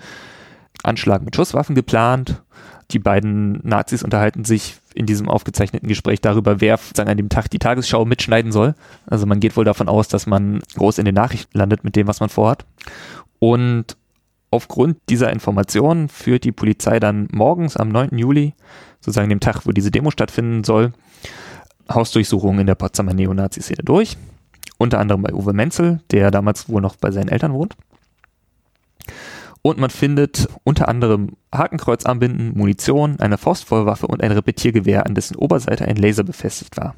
Anschlag mit Schusswaffen geplant. Die beiden Nazis unterhalten sich in diesem aufgezeichneten Gespräch darüber, wer sagen, an dem Tag die Tagesschau mitschneiden soll. Also man geht wohl davon aus, dass man groß in den Nachrichten landet mit dem, was man vorhat. Und aufgrund dieser Informationen führt die Polizei dann morgens am 9. Juli, sozusagen dem Tag, wo diese Demo stattfinden soll, Hausdurchsuchungen in der Potsdamer Neonazi-Szene durch. Unter anderem bei Uwe Menzel, der damals wohl noch bei seinen Eltern wohnt. Und man findet unter anderem Hakenkreuzarmbinden, Munition, eine Faustfeuerwaffe und ein Repetiergewehr, an dessen Oberseite ein Laser befestigt war.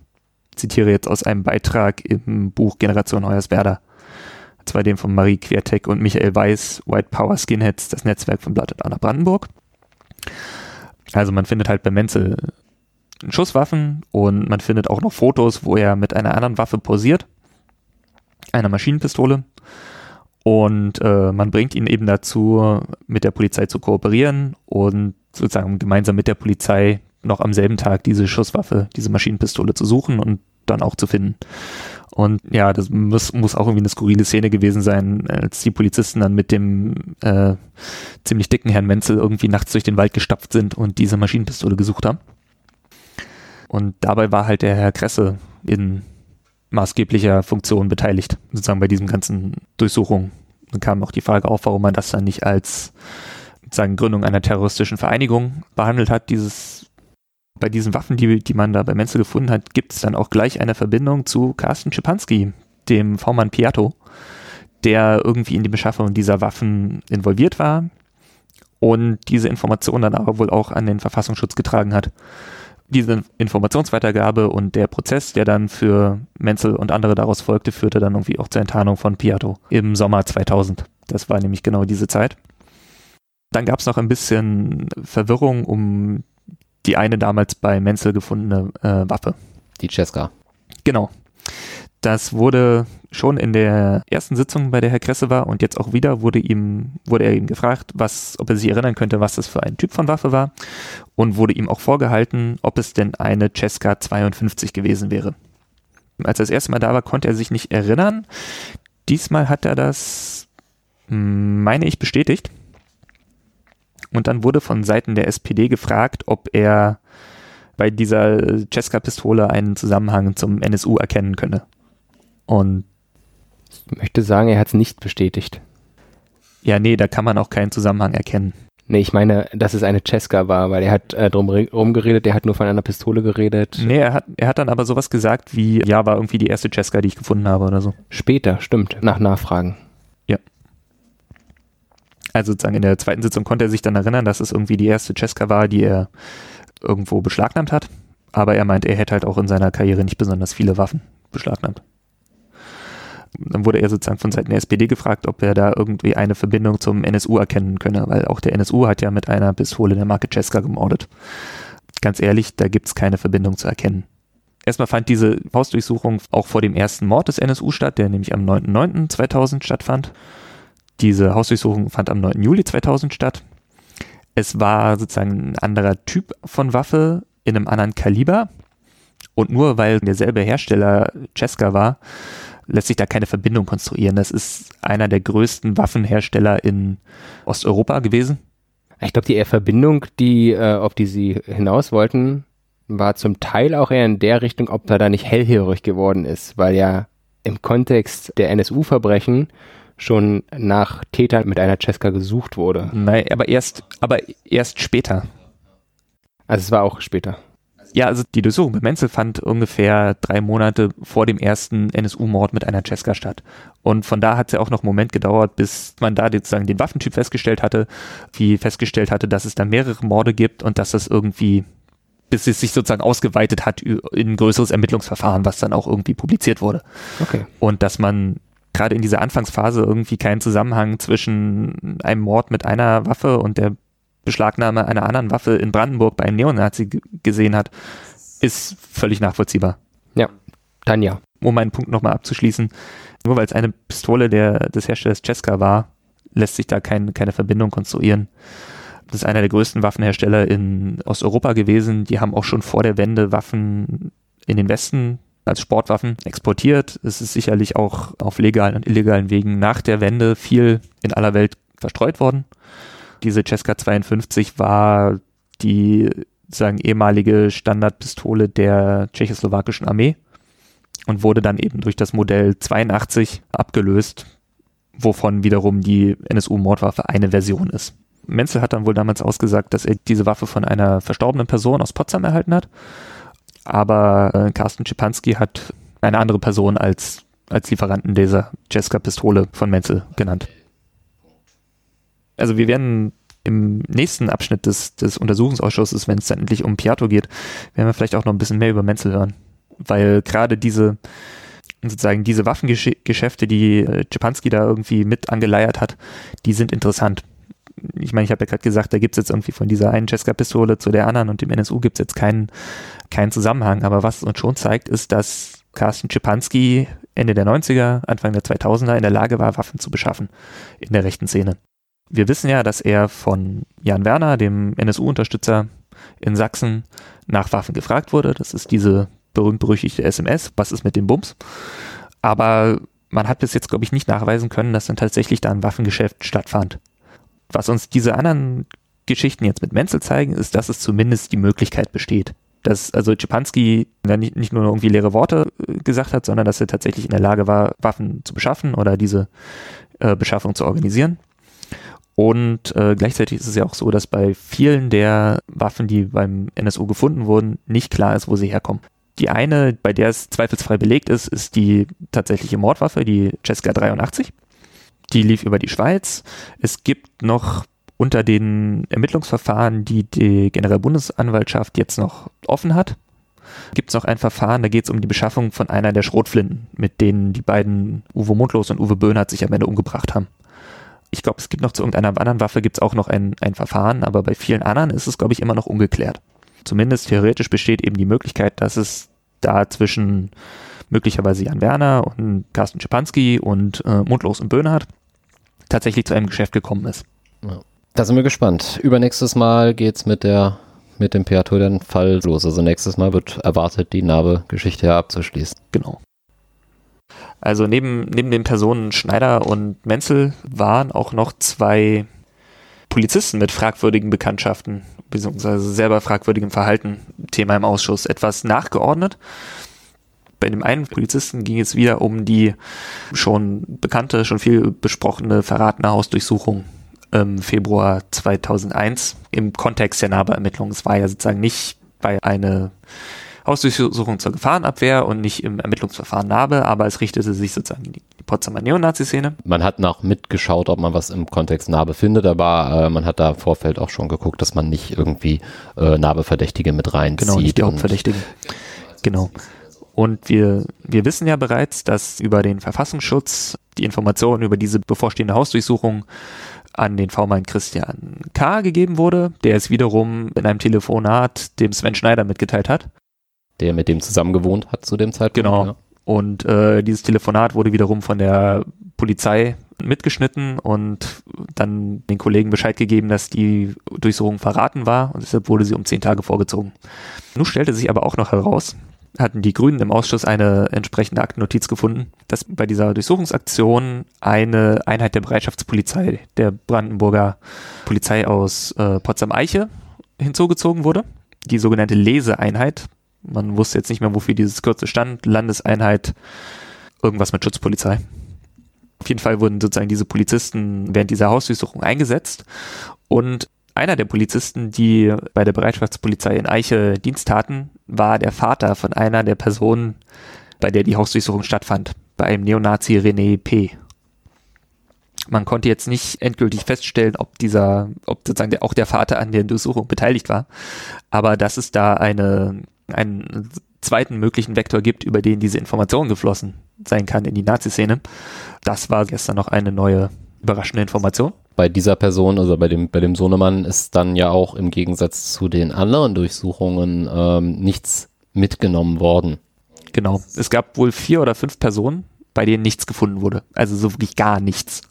Ich zitiere jetzt aus einem Beitrag im Buch Generation Hoyerswerda. Zwar dem von Marie Quertek und Michael Weiß, White Power Skinheads, das Netzwerk von Blood Anna Brandenburg. Also man findet halt bei Menzel Schusswaffen und man findet auch noch Fotos, wo er mit einer anderen Waffe posiert, einer Maschinenpistole und äh, man bringt ihn eben dazu, mit der Polizei zu kooperieren und sozusagen gemeinsam mit der Polizei noch am selben Tag diese Schusswaffe, diese Maschinenpistole zu suchen und dann auch zu finden. Und ja, das muss, muss auch irgendwie eine skurrile Szene gewesen sein, als die Polizisten dann mit dem äh, ziemlich dicken Herrn Menzel irgendwie nachts durch den Wald gestapft sind und diese Maschinenpistole gesucht haben. Und dabei war halt der Herr Kresse in maßgeblicher Funktion beteiligt, sozusagen bei diesem ganzen Durchsuchung. Dann kam auch die Frage auf, warum man das dann nicht als sozusagen Gründung einer terroristischen Vereinigung behandelt hat. Dieses, bei diesen Waffen, die, die man da bei Menzel gefunden hat, gibt es dann auch gleich eine Verbindung zu Carsten Schipanski, dem V-Mann Piatto, der irgendwie in die Beschaffung dieser Waffen involviert war und diese Information dann aber wohl auch an den Verfassungsschutz getragen hat diese Informationsweitergabe und der Prozess, der dann für Menzel und andere daraus folgte, führte dann irgendwie auch zur Enttarnung von Piatto im Sommer 2000. Das war nämlich genau diese Zeit. Dann gab es noch ein bisschen Verwirrung um die eine damals bei Menzel gefundene äh, Waffe. Die Cesca. Genau. Das wurde schon in der ersten Sitzung, bei der Herr Kresse war und jetzt auch wieder, wurde ihm, wurde er ihm gefragt, was, ob er sich erinnern könnte, was das für ein Typ von Waffe war und wurde ihm auch vorgehalten, ob es denn eine Cesca 52 gewesen wäre. Als er das erste Mal da war, konnte er sich nicht erinnern. Diesmal hat er das, meine ich, bestätigt. Und dann wurde von Seiten der SPD gefragt, ob er bei dieser Cesca-Pistole einen Zusammenhang zum NSU erkennen könne. Und ich möchte sagen, er hat es nicht bestätigt. Ja, nee, da kann man auch keinen Zusammenhang erkennen. Nee, ich meine, dass es eine Cesca war, weil er hat äh, drum rumgeredet, der hat nur von einer Pistole geredet. Nee, er hat, er hat dann aber sowas gesagt wie, ja, war irgendwie die erste Cesca, die ich gefunden habe oder so. Später, stimmt, nach Nachfragen. Ja. Also sozusagen in der zweiten Sitzung konnte er sich dann erinnern, dass es irgendwie die erste Cesca war, die er irgendwo beschlagnahmt hat. Aber er meint, er hätte halt auch in seiner Karriere nicht besonders viele Waffen beschlagnahmt dann wurde er sozusagen von Seiten der SPD gefragt, ob er da irgendwie eine Verbindung zum NSU erkennen könne, weil auch der NSU hat ja mit einer Pistole der Marke Cesca gemordet. Ganz ehrlich, da gibt es keine Verbindung zu erkennen. Erstmal fand diese Hausdurchsuchung auch vor dem ersten Mord des NSU statt, der nämlich am 9.9.2000 stattfand. Diese Hausdurchsuchung fand am 9. Juli 2000 statt. Es war sozusagen ein anderer Typ von Waffe in einem anderen Kaliber. Und nur weil derselbe Hersteller Cesca war, lässt sich da keine Verbindung konstruieren. Das ist einer der größten Waffenhersteller in Osteuropa gewesen. Ich glaube, die eher Verbindung, die, äh, auf die sie hinaus wollten, war zum Teil auch eher in der Richtung, ob er da nicht hellhörig geworden ist, weil ja im Kontext der NSU-Verbrechen schon nach Tätern mit einer Cesca gesucht wurde. Nein, aber erst, aber erst später. Also es war auch später. Ja, also die Durchsuchung bei Menzel fand ungefähr drei Monate vor dem ersten NSU-Mord mit einer Cesca statt. Und von da hat es ja auch noch einen Moment gedauert, bis man da sozusagen den Waffentyp festgestellt hatte, wie festgestellt hatte, dass es da mehrere Morde gibt und dass das irgendwie, bis es sich sozusagen ausgeweitet hat in ein größeres Ermittlungsverfahren, was dann auch irgendwie publiziert wurde. Okay. Und dass man gerade in dieser Anfangsphase irgendwie keinen Zusammenhang zwischen einem Mord mit einer Waffe und der Beschlagnahme einer anderen Waffe in Brandenburg bei einem Neonazi gesehen hat, ist völlig nachvollziehbar. Ja, dann ja. Um meinen Punkt nochmal abzuschließen, nur weil es eine Pistole der, des Herstellers Cesca war, lässt sich da kein, keine Verbindung konstruieren. Das ist einer der größten Waffenhersteller in Osteuropa gewesen. Die haben auch schon vor der Wende Waffen in den Westen als Sportwaffen exportiert. Es ist sicherlich auch auf legalen und illegalen Wegen nach der Wende viel in aller Welt verstreut worden. Diese Cesca 52 war die sagen ehemalige Standardpistole der tschechoslowakischen Armee und wurde dann eben durch das Modell 82 abgelöst, wovon wiederum die NSU-Mordwaffe eine Version ist. Menzel hat dann wohl damals ausgesagt, dass er diese Waffe von einer verstorbenen Person aus Potsdam erhalten hat, aber äh, Carsten Schipanski hat eine andere Person als, als Lieferanten dieser Cesca-Pistole von Menzel genannt also wir werden im nächsten Abschnitt des, des Untersuchungsausschusses, wenn es dann endlich um Piatto geht, werden wir vielleicht auch noch ein bisschen mehr über Menzel hören. Weil gerade diese, sozusagen diese Waffengeschäfte, die äh, Czepanski da irgendwie mit angeleiert hat, die sind interessant. Ich meine, ich habe ja gerade gesagt, da gibt es jetzt irgendwie von dieser einen Cesca-Pistole zu der anderen und dem NSU gibt es jetzt keinen, keinen Zusammenhang. Aber was es uns schon zeigt, ist, dass Carsten Czepanski Ende der 90er, Anfang der 2000er in der Lage war, Waffen zu beschaffen in der rechten Szene. Wir wissen ja, dass er von Jan Werner, dem NSU-Unterstützer in Sachsen, nach Waffen gefragt wurde. Das ist diese berühmt-berüchtigte SMS. Was ist mit dem Bums? Aber man hat bis jetzt, glaube ich, nicht nachweisen können, dass dann tatsächlich da ein Waffengeschäft stattfand. Was uns diese anderen Geschichten jetzt mit Menzel zeigen, ist, dass es zumindest die Möglichkeit besteht. Dass also Czepanski nicht, nur irgendwie leere Worte äh, gesagt hat, sondern dass er tatsächlich in der Lage war, Waffen zu beschaffen oder diese äh, Beschaffung zu organisieren. Und äh, gleichzeitig ist es ja auch so, dass bei vielen der Waffen, die beim NSU gefunden wurden, nicht klar ist, wo sie herkommen. Die eine, bei der es zweifelsfrei belegt ist, ist die tatsächliche Mordwaffe, die Cesca 83. Die lief über die Schweiz. Es gibt noch unter den Ermittlungsverfahren, die die Generalbundesanwaltschaft jetzt noch offen hat, gibt es noch ein Verfahren, da geht es um die Beschaffung von einer der Schrotflinten, mit denen die beiden Uwe Mundlos und Uwe Böhnhardt sich am Ende umgebracht haben ich glaube, es gibt noch zu irgendeiner anderen Waffe gibt es auch noch ein, ein Verfahren, aber bei vielen anderen ist es, glaube ich, immer noch ungeklärt. Zumindest theoretisch besteht eben die Möglichkeit, dass es da zwischen möglicherweise Jan Werner und Carsten Schipanski und äh, Mundlos und Böhnhardt tatsächlich zu einem Geschäft gekommen ist. Da sind wir gespannt. Übernächstes Mal geht's mit der mit dem Peatoden-Fall los. Also nächstes Mal wird erwartet, die Narbe-Geschichte ja abzuschließen. Genau. Also neben, neben den Personen Schneider und Menzel waren auch noch zwei Polizisten mit fragwürdigen Bekanntschaften, beziehungsweise selber fragwürdigem Verhalten Thema im Ausschuss etwas nachgeordnet. Bei dem einen Polizisten ging es wieder um die schon bekannte, schon viel besprochene verratene Hausdurchsuchung im Februar 2001 im Kontext der Nabe-Ermittlungen. Es war ja sozusagen nicht bei einer Hausdurchsuchung zur Gefahrenabwehr und nicht im Ermittlungsverfahren Nabe, aber es richtete sich sozusagen in die Potsdamer Neonazi-Szene. Man hat noch mitgeschaut, ob man was im Kontext Nabe findet, aber äh, man hat da im Vorfeld auch schon geguckt, dass man nicht irgendwie äh, Nabe-Verdächtige mit reinzieht. Genau, nicht die Hauptverdächtigen. Genau. Und wir, wir wissen ja bereits, dass über den Verfassungsschutz die Informationen über diese bevorstehende Hausdurchsuchung an den V-Mann Christian K. gegeben wurde, der es wiederum in einem Telefonat dem Sven Schneider mitgeteilt hat. Der mit dem zusammen gewohnt hat zu dem Zeitpunkt. Genau. Ja. Und äh, dieses Telefonat wurde wiederum von der Polizei mitgeschnitten und dann den Kollegen Bescheid gegeben, dass die Durchsuchung verraten war und deshalb wurde sie um zehn Tage vorgezogen. Nun stellte sich aber auch noch heraus, hatten die Grünen im Ausschuss eine entsprechende Aktennotiz gefunden, dass bei dieser Durchsuchungsaktion eine Einheit der Bereitschaftspolizei der Brandenburger Polizei aus äh, Potsdam-Eiche hinzugezogen wurde. Die sogenannte Leseeinheit. Man wusste jetzt nicht mehr, wofür dieses Kürze stand. Landeseinheit, irgendwas mit Schutzpolizei. Auf jeden Fall wurden sozusagen diese Polizisten während dieser Hausdurchsuchung eingesetzt und einer der Polizisten, die bei der Bereitschaftspolizei in Eiche Dienst taten, war der Vater von einer der Personen, bei der die Hausdurchsuchung stattfand, bei einem Neonazi René P. Man konnte jetzt nicht endgültig feststellen, ob dieser, ob sozusagen auch der Vater an der Durchsuchung beteiligt war, aber dass es da eine, einen zweiten möglichen Vektor gibt, über den diese Information geflossen sein kann in die Nazi-Szene, das war gestern noch eine neue überraschende Information bei dieser Person, also bei dem, bei dem Sohnemann, ist dann ja auch im Gegensatz zu den anderen Durchsuchungen ähm, nichts mitgenommen worden. Genau. Es gab wohl vier oder fünf Personen, bei denen nichts gefunden wurde. Also so wirklich gar nichts.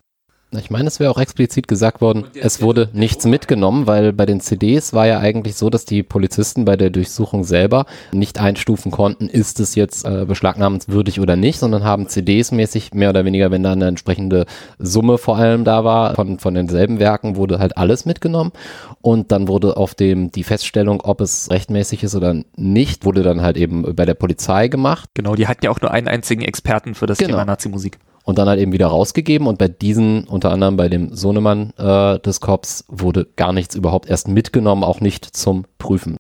Ich meine, es wäre auch explizit gesagt worden, es wurde nichts mitgenommen, weil bei den CDs war ja eigentlich so, dass die Polizisten bei der Durchsuchung selber nicht einstufen konnten, ist es jetzt äh, beschlagnahmenswürdig oder nicht, sondern haben CDs mäßig mehr oder weniger, wenn da eine entsprechende Summe vor allem da war, von, von denselben Werken wurde halt alles mitgenommen und dann wurde auf dem die Feststellung, ob es rechtmäßig ist oder nicht, wurde dann halt eben bei der Polizei gemacht. Genau, die hatten ja auch nur einen einzigen Experten für das Genau. Thema Nazi-Musik. Und dann halt eben wieder rausgegeben und bei diesen, unter anderem bei dem Sohnemann äh, des Cops, wurde gar nichts überhaupt erst mitgenommen, auch nicht zum Prüfen.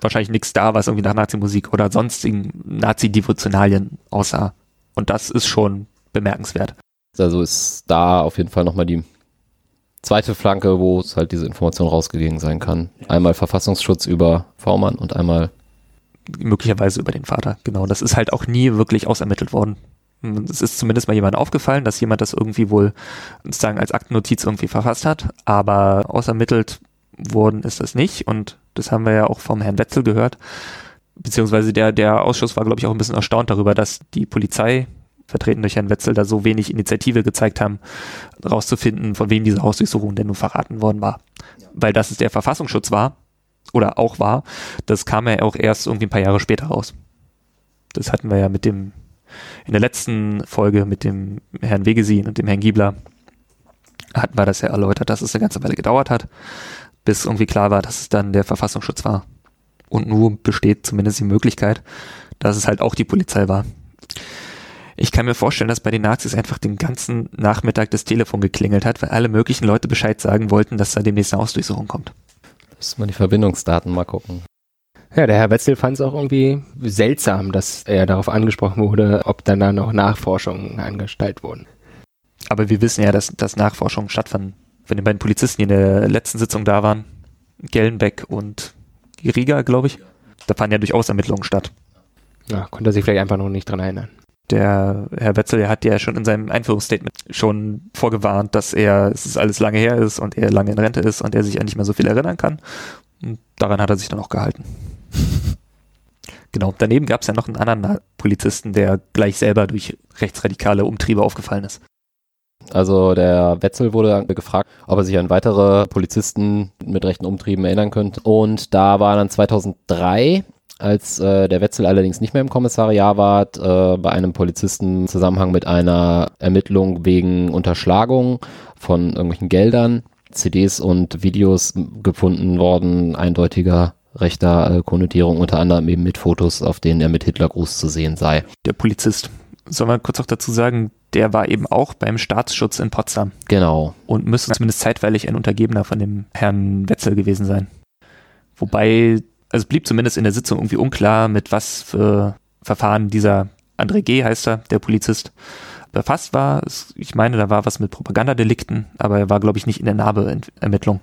Wahrscheinlich nichts da, was irgendwie nach Nazi-Musik oder sonstigen Nazi-Devotionalien aussah. Und das ist schon bemerkenswert. Also ist da auf jeden Fall nochmal die zweite Flanke, wo es halt diese Information rausgegangen sein kann. Einmal Verfassungsschutz über V-Mann und einmal Möglicherweise über den Vater. Genau, das ist halt auch nie wirklich ausermittelt worden. Es ist zumindest mal jemand aufgefallen, dass jemand das irgendwie wohl sozusagen als Aktennotiz irgendwie verfasst hat, aber ausermittelt worden ist das nicht und das haben wir ja auch vom Herrn Wetzel gehört. Beziehungsweise der, der Ausschuss war, glaube ich, auch ein bisschen erstaunt darüber, dass die Polizei, vertreten durch Herrn Wetzel, da so wenig Initiative gezeigt haben, rauszufinden, von wem diese Hausdurchsuchung denn nun verraten worden war. Weil dass es der Verfassungsschutz war, oder auch war, das kam ja auch erst irgendwie ein paar Jahre später raus. Das hatten wir ja mit dem, in der letzten Folge mit dem Herrn Wegesin und dem Herrn Giebler, hatten wir das ja erläutert, dass es eine ganze Weile gedauert hat, bis irgendwie klar war, dass es dann der Verfassungsschutz war. Und nur besteht zumindest die Möglichkeit, dass es halt auch die Polizei war. Ich kann mir vorstellen, dass bei den Nazis einfach den ganzen Nachmittag das Telefon geklingelt hat, weil alle möglichen Leute Bescheid sagen wollten, dass da demnächst eine Hausdurchsuchung kommt. müssen wir die Verbindungsdaten mal gucken. Ja, der Herr Wetzel fand es auch irgendwie seltsam, dass er darauf angesprochen wurde, ob dann da noch Nachforschungen angestellt wurden. Aber wir wissen ja, dass, dass Nachforschungen stattfanden. Wenn die beiden Polizisten, die in der letzten Sitzung da waren, Gellenbeck und Rieger, glaube ich, da fanden ja durchaus Ermittlungen statt. Ja, konnte er sich vielleicht einfach noch nicht dran erinnern. Der Herr Wetzel, der hat ja schon in seinem Einführungsstatement schon vorgewarnt, dass er, es ist alles lange her ist und er lange in Rente ist und er sich ja nicht mehr so viel erinnern kann. Und daran hat er sich dann auch gehalten. Genau, daneben gab es ja noch einen anderen Polizisten, der gleich selber durch rechtsradikale Umtriebe aufgefallen ist. Also der Wetzel wurde gefragt, ob er sich an weitere Polizisten mit rechten Umtrieben erinnern könnte. Und da war dann 2003, als äh, der Wetzel allerdings nicht mehr im Kommissariat war, äh, bei einem Polizisten im Zusammenhang mit einer Ermittlung wegen Unterschlagung von irgendwelchen Geldern, CDs und Videos gefunden worden, eindeutiger rechter äh, Konnotierung, unter anderem eben mit Fotos, auf denen er mit Hitlergruß zu sehen sei. Der Polizist. Soll man kurz auch dazu sagen, der war eben auch beim Staatsschutz in Potsdam. Genau. Und müsste zumindest zeitweilig ein Untergebener von dem Herrn Wetzel gewesen sein. Wobei, also es blieb zumindest in der Sitzung irgendwie unklar, mit was für Verfahren dieser André G. heißt er, der Polizist, befasst war. Ich meine, da war was mit Propagandadelikten, aber er war, glaube ich, nicht in der Narbe-Ermittlung.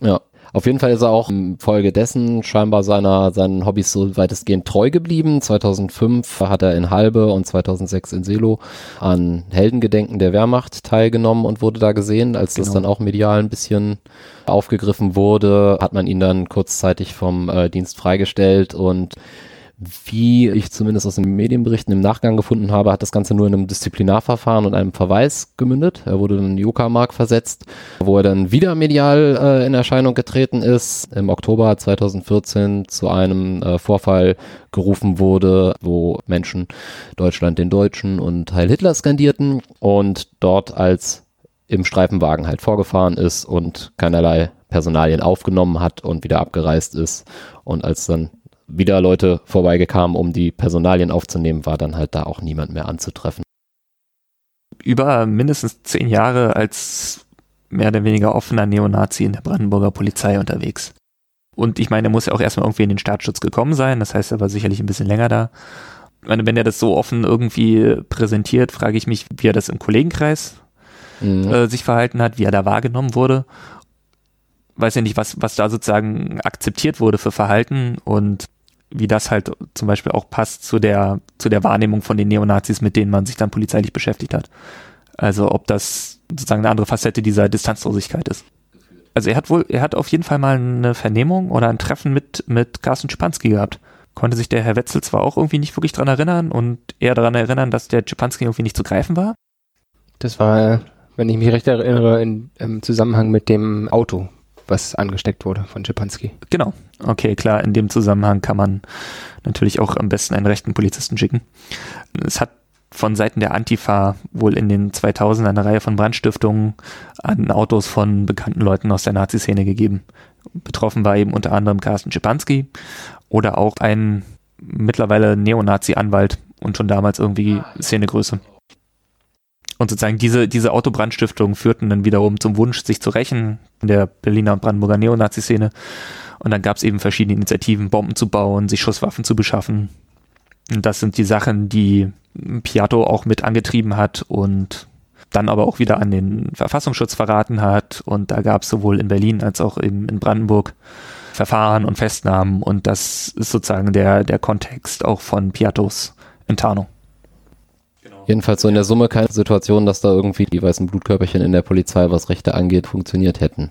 Ja. Auf jeden Fall ist er auch infolgedessen scheinbar seiner, seinen Hobbys so weitestgehend treu geblieben. 2005 hat er in Halbe und 2006 in Selo an Heldengedenken der Wehrmacht teilgenommen und wurde da gesehen. Als genau. das dann auch medial ein bisschen aufgegriffen wurde, hat man ihn dann kurzzeitig vom äh, Dienst freigestellt und wie ich zumindest aus den Medienberichten im Nachgang gefunden habe, hat das Ganze nur in einem Disziplinarverfahren und einem Verweis gemündet. Er wurde in die Uckermark versetzt, wo er dann wieder medial äh, in Erscheinung getreten ist. Im Oktober 2014 zu einem äh, Vorfall gerufen wurde, wo Menschen Deutschland den Deutschen und Heil Hitler skandierten und dort als im Streifenwagen halt vorgefahren ist und keinerlei Personalien aufgenommen hat und wieder abgereist ist. Und als dann wieder Leute vorbeigekamen, um die Personalien aufzunehmen, war dann halt da auch niemand mehr anzutreffen. Über mindestens zehn Jahre als mehr oder weniger offener Neonazi in der Brandenburger Polizei unterwegs. Und ich meine, er muss ja auch erstmal irgendwie in den Staatsschutz gekommen sein, das heißt, er war sicherlich ein bisschen länger da. Ich meine, wenn er das so offen irgendwie präsentiert, frage ich mich, wie er das im Kollegenkreis mhm. äh, sich verhalten hat, wie er da wahrgenommen wurde weiß ja nicht, was, was da sozusagen akzeptiert wurde für Verhalten und wie das halt zum Beispiel auch passt zu der, zu der Wahrnehmung von den Neonazis, mit denen man sich dann polizeilich beschäftigt hat. Also ob das sozusagen eine andere Facette dieser Distanzlosigkeit ist. Also er hat wohl, er hat auf jeden Fall mal eine Vernehmung oder ein Treffen mit, mit Carsten Schipanski gehabt. Konnte sich der Herr Wetzel zwar auch irgendwie nicht wirklich dran erinnern und eher daran erinnern, dass der Schipanski irgendwie nicht zu greifen war. Das war, wenn ich mich recht erinnere, in, im Zusammenhang mit dem Auto, was angesteckt wurde von Schipanski. Genau. Okay, klar, in dem Zusammenhang kann man natürlich auch am besten einen rechten Polizisten schicken. Es hat von Seiten der Antifa wohl in den 2000 eine Reihe von Brandstiftungen an Autos von bekannten Leuten aus der Nazi-Szene gegeben. Betroffen war eben unter anderem Carsten Schipanski oder auch ein mittlerweile Neonazi-Anwalt und schon damals irgendwie Szenegröße. Und sozusagen diese, diese Autobrandstiftungen führten dann wiederum zum Wunsch, sich zu rächen in der Berliner und Brandenburger Neonazi-Szene. Und dann gab es eben verschiedene Initiativen, Bomben zu bauen, sich Schusswaffen zu beschaffen. Und das sind die Sachen, die Piatto auch mit angetrieben hat und dann aber auch wieder an den Verfassungsschutz verraten hat. Und da gab es sowohl in Berlin als auch in, in Brandenburg Verfahren und Festnahmen. Und das ist sozusagen der, der Kontext auch von Piattos Enttarnung. Jedenfalls so in der Summe keine Situation, dass da irgendwie die weißen Blutkörperchen in der Polizei, was Rechte angeht, funktioniert hätten.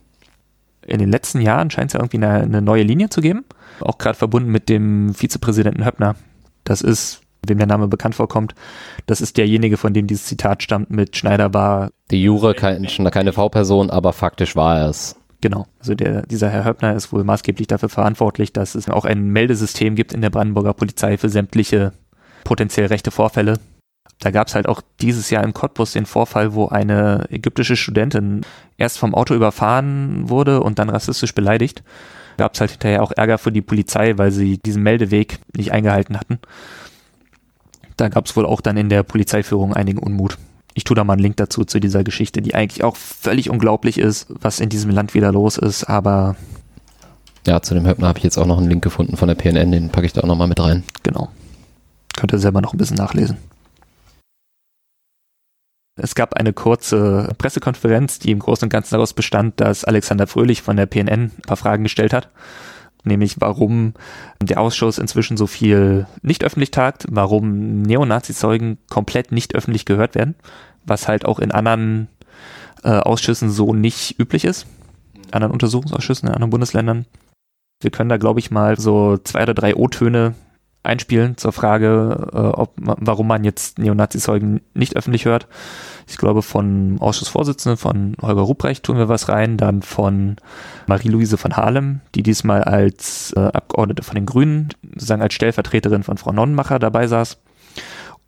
In den letzten Jahren scheint es ja irgendwie eine, eine neue Linie zu geben, auch gerade verbunden mit dem Vizepräsidenten Höppner. Das ist, wem der Name bekannt vorkommt, das ist derjenige, von dem dieses Zitat stammt mit Schneider war. Die Jure kein, keine V-Person, aber faktisch war er es. Genau. Also der, dieser Herr Höppner ist wohl maßgeblich dafür verantwortlich, dass es auch ein Meldesystem gibt in der Brandenburger Polizei für sämtliche potenziell rechte Vorfälle, da gab es halt auch dieses Jahr in Cottbus den Vorfall, wo eine ägyptische Studentin erst vom Auto überfahren wurde und dann rassistisch beleidigt. Gab es halt hinterher auch Ärger für die Polizei, weil sie diesen Meldeweg nicht eingehalten hatten. Da gab es wohl auch dann in der Polizeiführung einigen Unmut. Ich tue da mal einen Link dazu zu dieser Geschichte, die eigentlich auch völlig unglaublich ist, was in diesem Land wieder los ist, aber. Ja, zu dem Höppner habe ich jetzt auch noch einen Link gefunden von der PNN, den packe ich da auch nochmal mit rein. Genau. Könnt ihr selber noch ein bisschen nachlesen. Es gab eine kurze Pressekonferenz, die im Großen und Ganzen daraus bestand, dass Alexander Fröhlich von der PNN ein paar Fragen gestellt hat. Nämlich, warum der Ausschuss inzwischen so viel nicht öffentlich tagt, warum Neonazi-Zeugen komplett nicht öffentlich gehört werden, was halt auch in anderen äh, Ausschüssen so nicht üblich ist, anderen Untersuchungsausschüssen in anderen Bundesländern. Wir können da, glaube ich, mal so zwei oder drei O-Töne einspielen zur Frage, äh, ob, warum man jetzt Neonazi-Zeugen nicht öffentlich hört. Ich glaube, von Ausschussvorsitzenden von Holger Ruprecht tun wir was rein, dann von Marie-Louise von Harlem, die diesmal als äh, Abgeordnete von den Grünen, sozusagen als Stellvertreterin von Frau Nonnenmacher dabei saß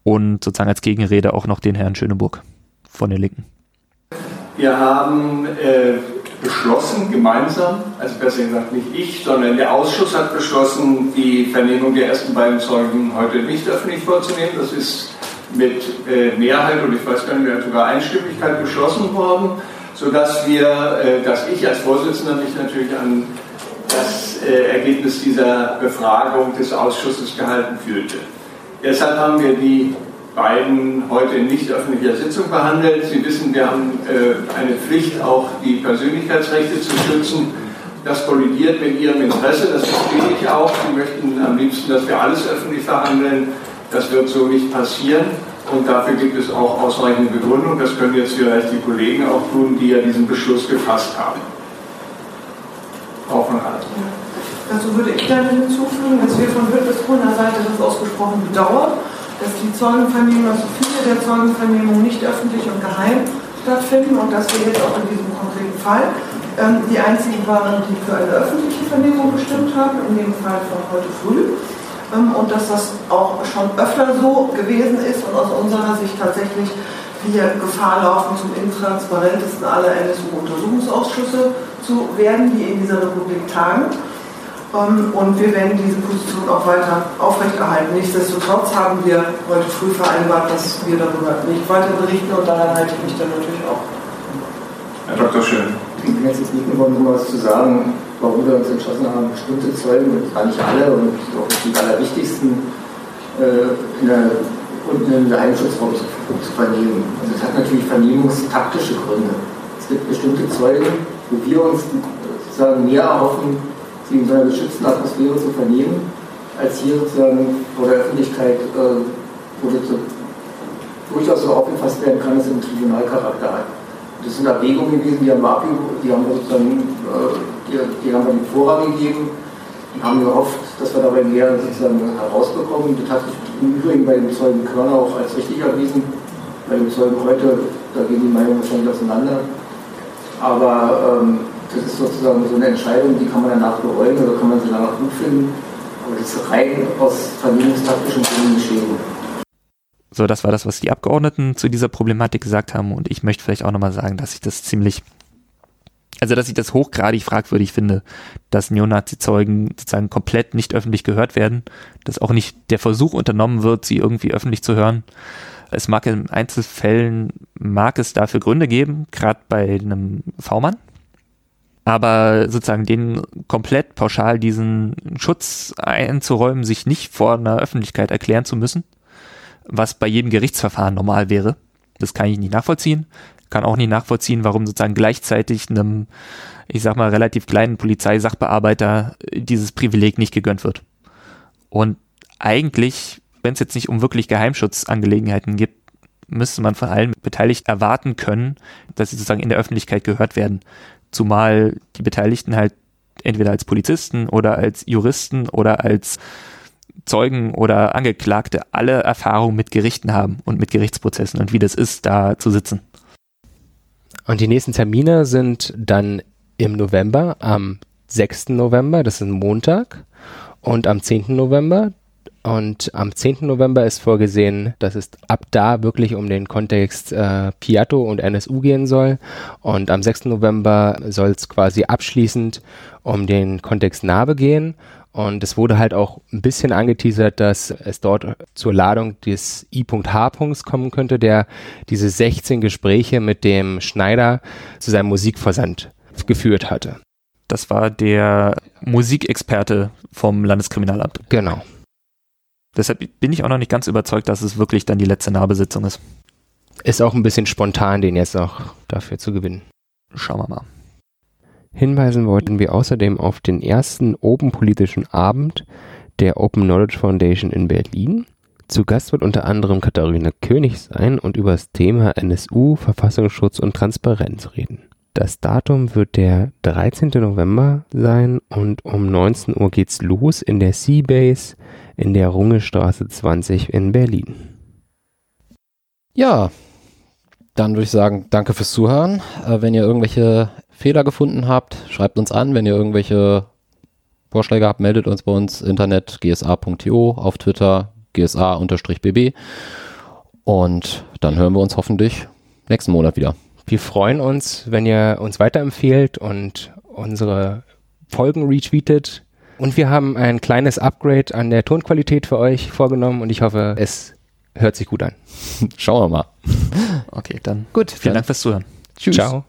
und sozusagen als Gegenrede auch noch den Herrn Schöneburg von den Linken. Wir haben äh, beschlossen, gemeinsam, also besser gesagt nicht ich, sondern der Ausschuss hat beschlossen, die Vernehmung der ersten beiden Zeugen heute nicht öffentlich vorzunehmen. Das ist mit äh, Mehrheit und ich weiß gar nicht mehr, sogar Einstimmigkeit beschlossen worden, sodass wir, äh, dass ich als Vorsitzender mich natürlich an das äh, Ergebnis dieser Befragung des Ausschusses gehalten fühlte. Deshalb haben wir die beiden heute nicht öffentlicher Sitzung behandelt. Sie wissen, wir haben äh, eine Pflicht, auch die Persönlichkeitsrechte zu schützen. Das kollidiert mit Ihrem Interesse, das verstehe ich auch. Sie möchten am liebsten, dass wir alles öffentlich verhandeln. Das wird so nicht passieren. Und dafür gibt es auch ausreichende Begründung. Das können jetzt vielleicht die Kollegen auch tun, die ja diesen Beschluss gefasst haben. Frau von Hart. Dazu würde ich dann hinzufügen, dass wir von Bündnis Seite das ausgesprochen bedauern dass die Zeugenvernehmung, also viele der Zeugenvernehmungen nicht öffentlich und geheim stattfinden und dass wir jetzt auch in diesem konkreten Fall ähm, die einzigen waren, die für eine öffentliche Vernehmung gestimmt haben, in dem Fall von heute früh. Ähm, und dass das auch schon öfter so gewesen ist und aus unserer Sicht tatsächlich wir Gefahr laufen, zum intransparentesten aller NSU-Untersuchungsausschüsse zu werden, die in dieser Republik tagen. Und wir werden diese Position auch weiter aufrechterhalten. Nichtsdestotrotz haben wir heute früh vereinbart, dass wir darüber nicht weiter berichten und daran halte ich mich dann natürlich auch. Herr Dr. Schön. Ich bin jetzt nicht geworden, um was zu sagen, warum wir uns entschlossen haben, bestimmte Zeugen, und gar nicht alle und auch die allerwichtigsten, äh, in der, unten im Geheimschutzraum zu, zu vernehmen. Also es hat natürlich vernehmungstaktische Gründe. Es gibt bestimmte Zeugen, wo wir uns sozusagen mehr erhoffen, sie in so einer geschützten Atmosphäre zu vernehmen, als hier sozusagen vor der Öffentlichkeit, äh, das so durchaus so aufgefasst werden kann, dass es einen Tribunalcharakter hat. Das sind Erwägungen gewesen, die haben wir, die haben wir sozusagen äh, die, die haben wir den Vorrang gegeben und haben gehofft, dass wir dabei mehr sozusagen herausbekommen. Das hat sich im Übrigen bei dem Zeugen Körner auch als richtig erwiesen. Bei dem Zeugen heute, da gehen die Meinungen wahrscheinlich auseinander. Aber ähm, das ist sozusagen so eine Entscheidung, die kann man danach bereuen oder kann man sie danach gut finden. Aber das ist rein aus vernehmungstaktischen Gründen geschehen. So, das war das, was die Abgeordneten zu dieser Problematik gesagt haben. Und ich möchte vielleicht auch nochmal sagen, dass ich das ziemlich, also dass ich das hochgradig fragwürdig finde, dass Neonazi-Zeugen sozusagen komplett nicht öffentlich gehört werden, dass auch nicht der Versuch unternommen wird, sie irgendwie öffentlich zu hören. Es mag in Einzelfällen, mag es dafür Gründe geben, gerade bei einem V-Mann, aber sozusagen den komplett pauschal diesen Schutz einzuräumen, sich nicht vor einer Öffentlichkeit erklären zu müssen, was bei jedem Gerichtsverfahren normal wäre, das kann ich nicht nachvollziehen. Kann auch nicht nachvollziehen, warum sozusagen gleichzeitig einem, ich sag mal, relativ kleinen Polizeisachbearbeiter dieses Privileg nicht gegönnt wird. Und eigentlich, wenn es jetzt nicht um wirklich Geheimschutzangelegenheiten gibt, müsste man von allen Beteiligten erwarten können, dass sie sozusagen in der Öffentlichkeit gehört werden. Zumal die Beteiligten halt entweder als Polizisten oder als Juristen oder als Zeugen oder Angeklagte alle Erfahrung mit Gerichten haben und mit Gerichtsprozessen und wie das ist, da zu sitzen. Und die nächsten Termine sind dann im November, am 6. November, das ist ein Montag, und am 10. November, und am 10. November ist vorgesehen, dass es ab da wirklich um den Kontext äh, Piatto und NSU gehen soll. Und am 6. November soll es quasi abschließend um den Kontext Narbe gehen. Und es wurde halt auch ein bisschen angeteasert, dass es dort zur Ladung des I.H. kommen könnte, der diese 16 Gespräche mit dem Schneider zu seinem Musikversand geführt hatte. Das war der Musikexperte vom Landeskriminalamt. Genau. Deshalb bin ich auch noch nicht ganz überzeugt, dass es wirklich dann die letzte Nahbesitzung ist. Ist auch ein bisschen spontan, den jetzt noch dafür zu gewinnen. Schauen wir mal. Hinweisen wollten wir außerdem auf den ersten Open politischen Abend der Open Knowledge Foundation in Berlin. Zu Gast wird unter anderem Katharina König sein und über das Thema NSU, Verfassungsschutz und Transparenz reden. Das Datum wird der 13. November sein und um 19 Uhr geht's los in der Seabase in der Rungestraße 20 in Berlin. Ja, dann würde ich sagen, danke fürs Zuhören. Äh, wenn ihr irgendwelche Fehler gefunden habt, schreibt uns an. Wenn ihr irgendwelche Vorschläge habt, meldet uns bei uns Internet gsa.to, auf Twitter gsa-bb. Und dann hören wir uns hoffentlich nächsten Monat wieder. Wir freuen uns, wenn ihr uns weiterempfehlt und unsere Folgen retweetet. Und wir haben ein kleines Upgrade an der Tonqualität für euch vorgenommen und ich hoffe, es hört sich gut an. Schauen wir mal. Okay, dann gut. Vielen dann. Dank fürs Zuhören. Tschüss. Ciao.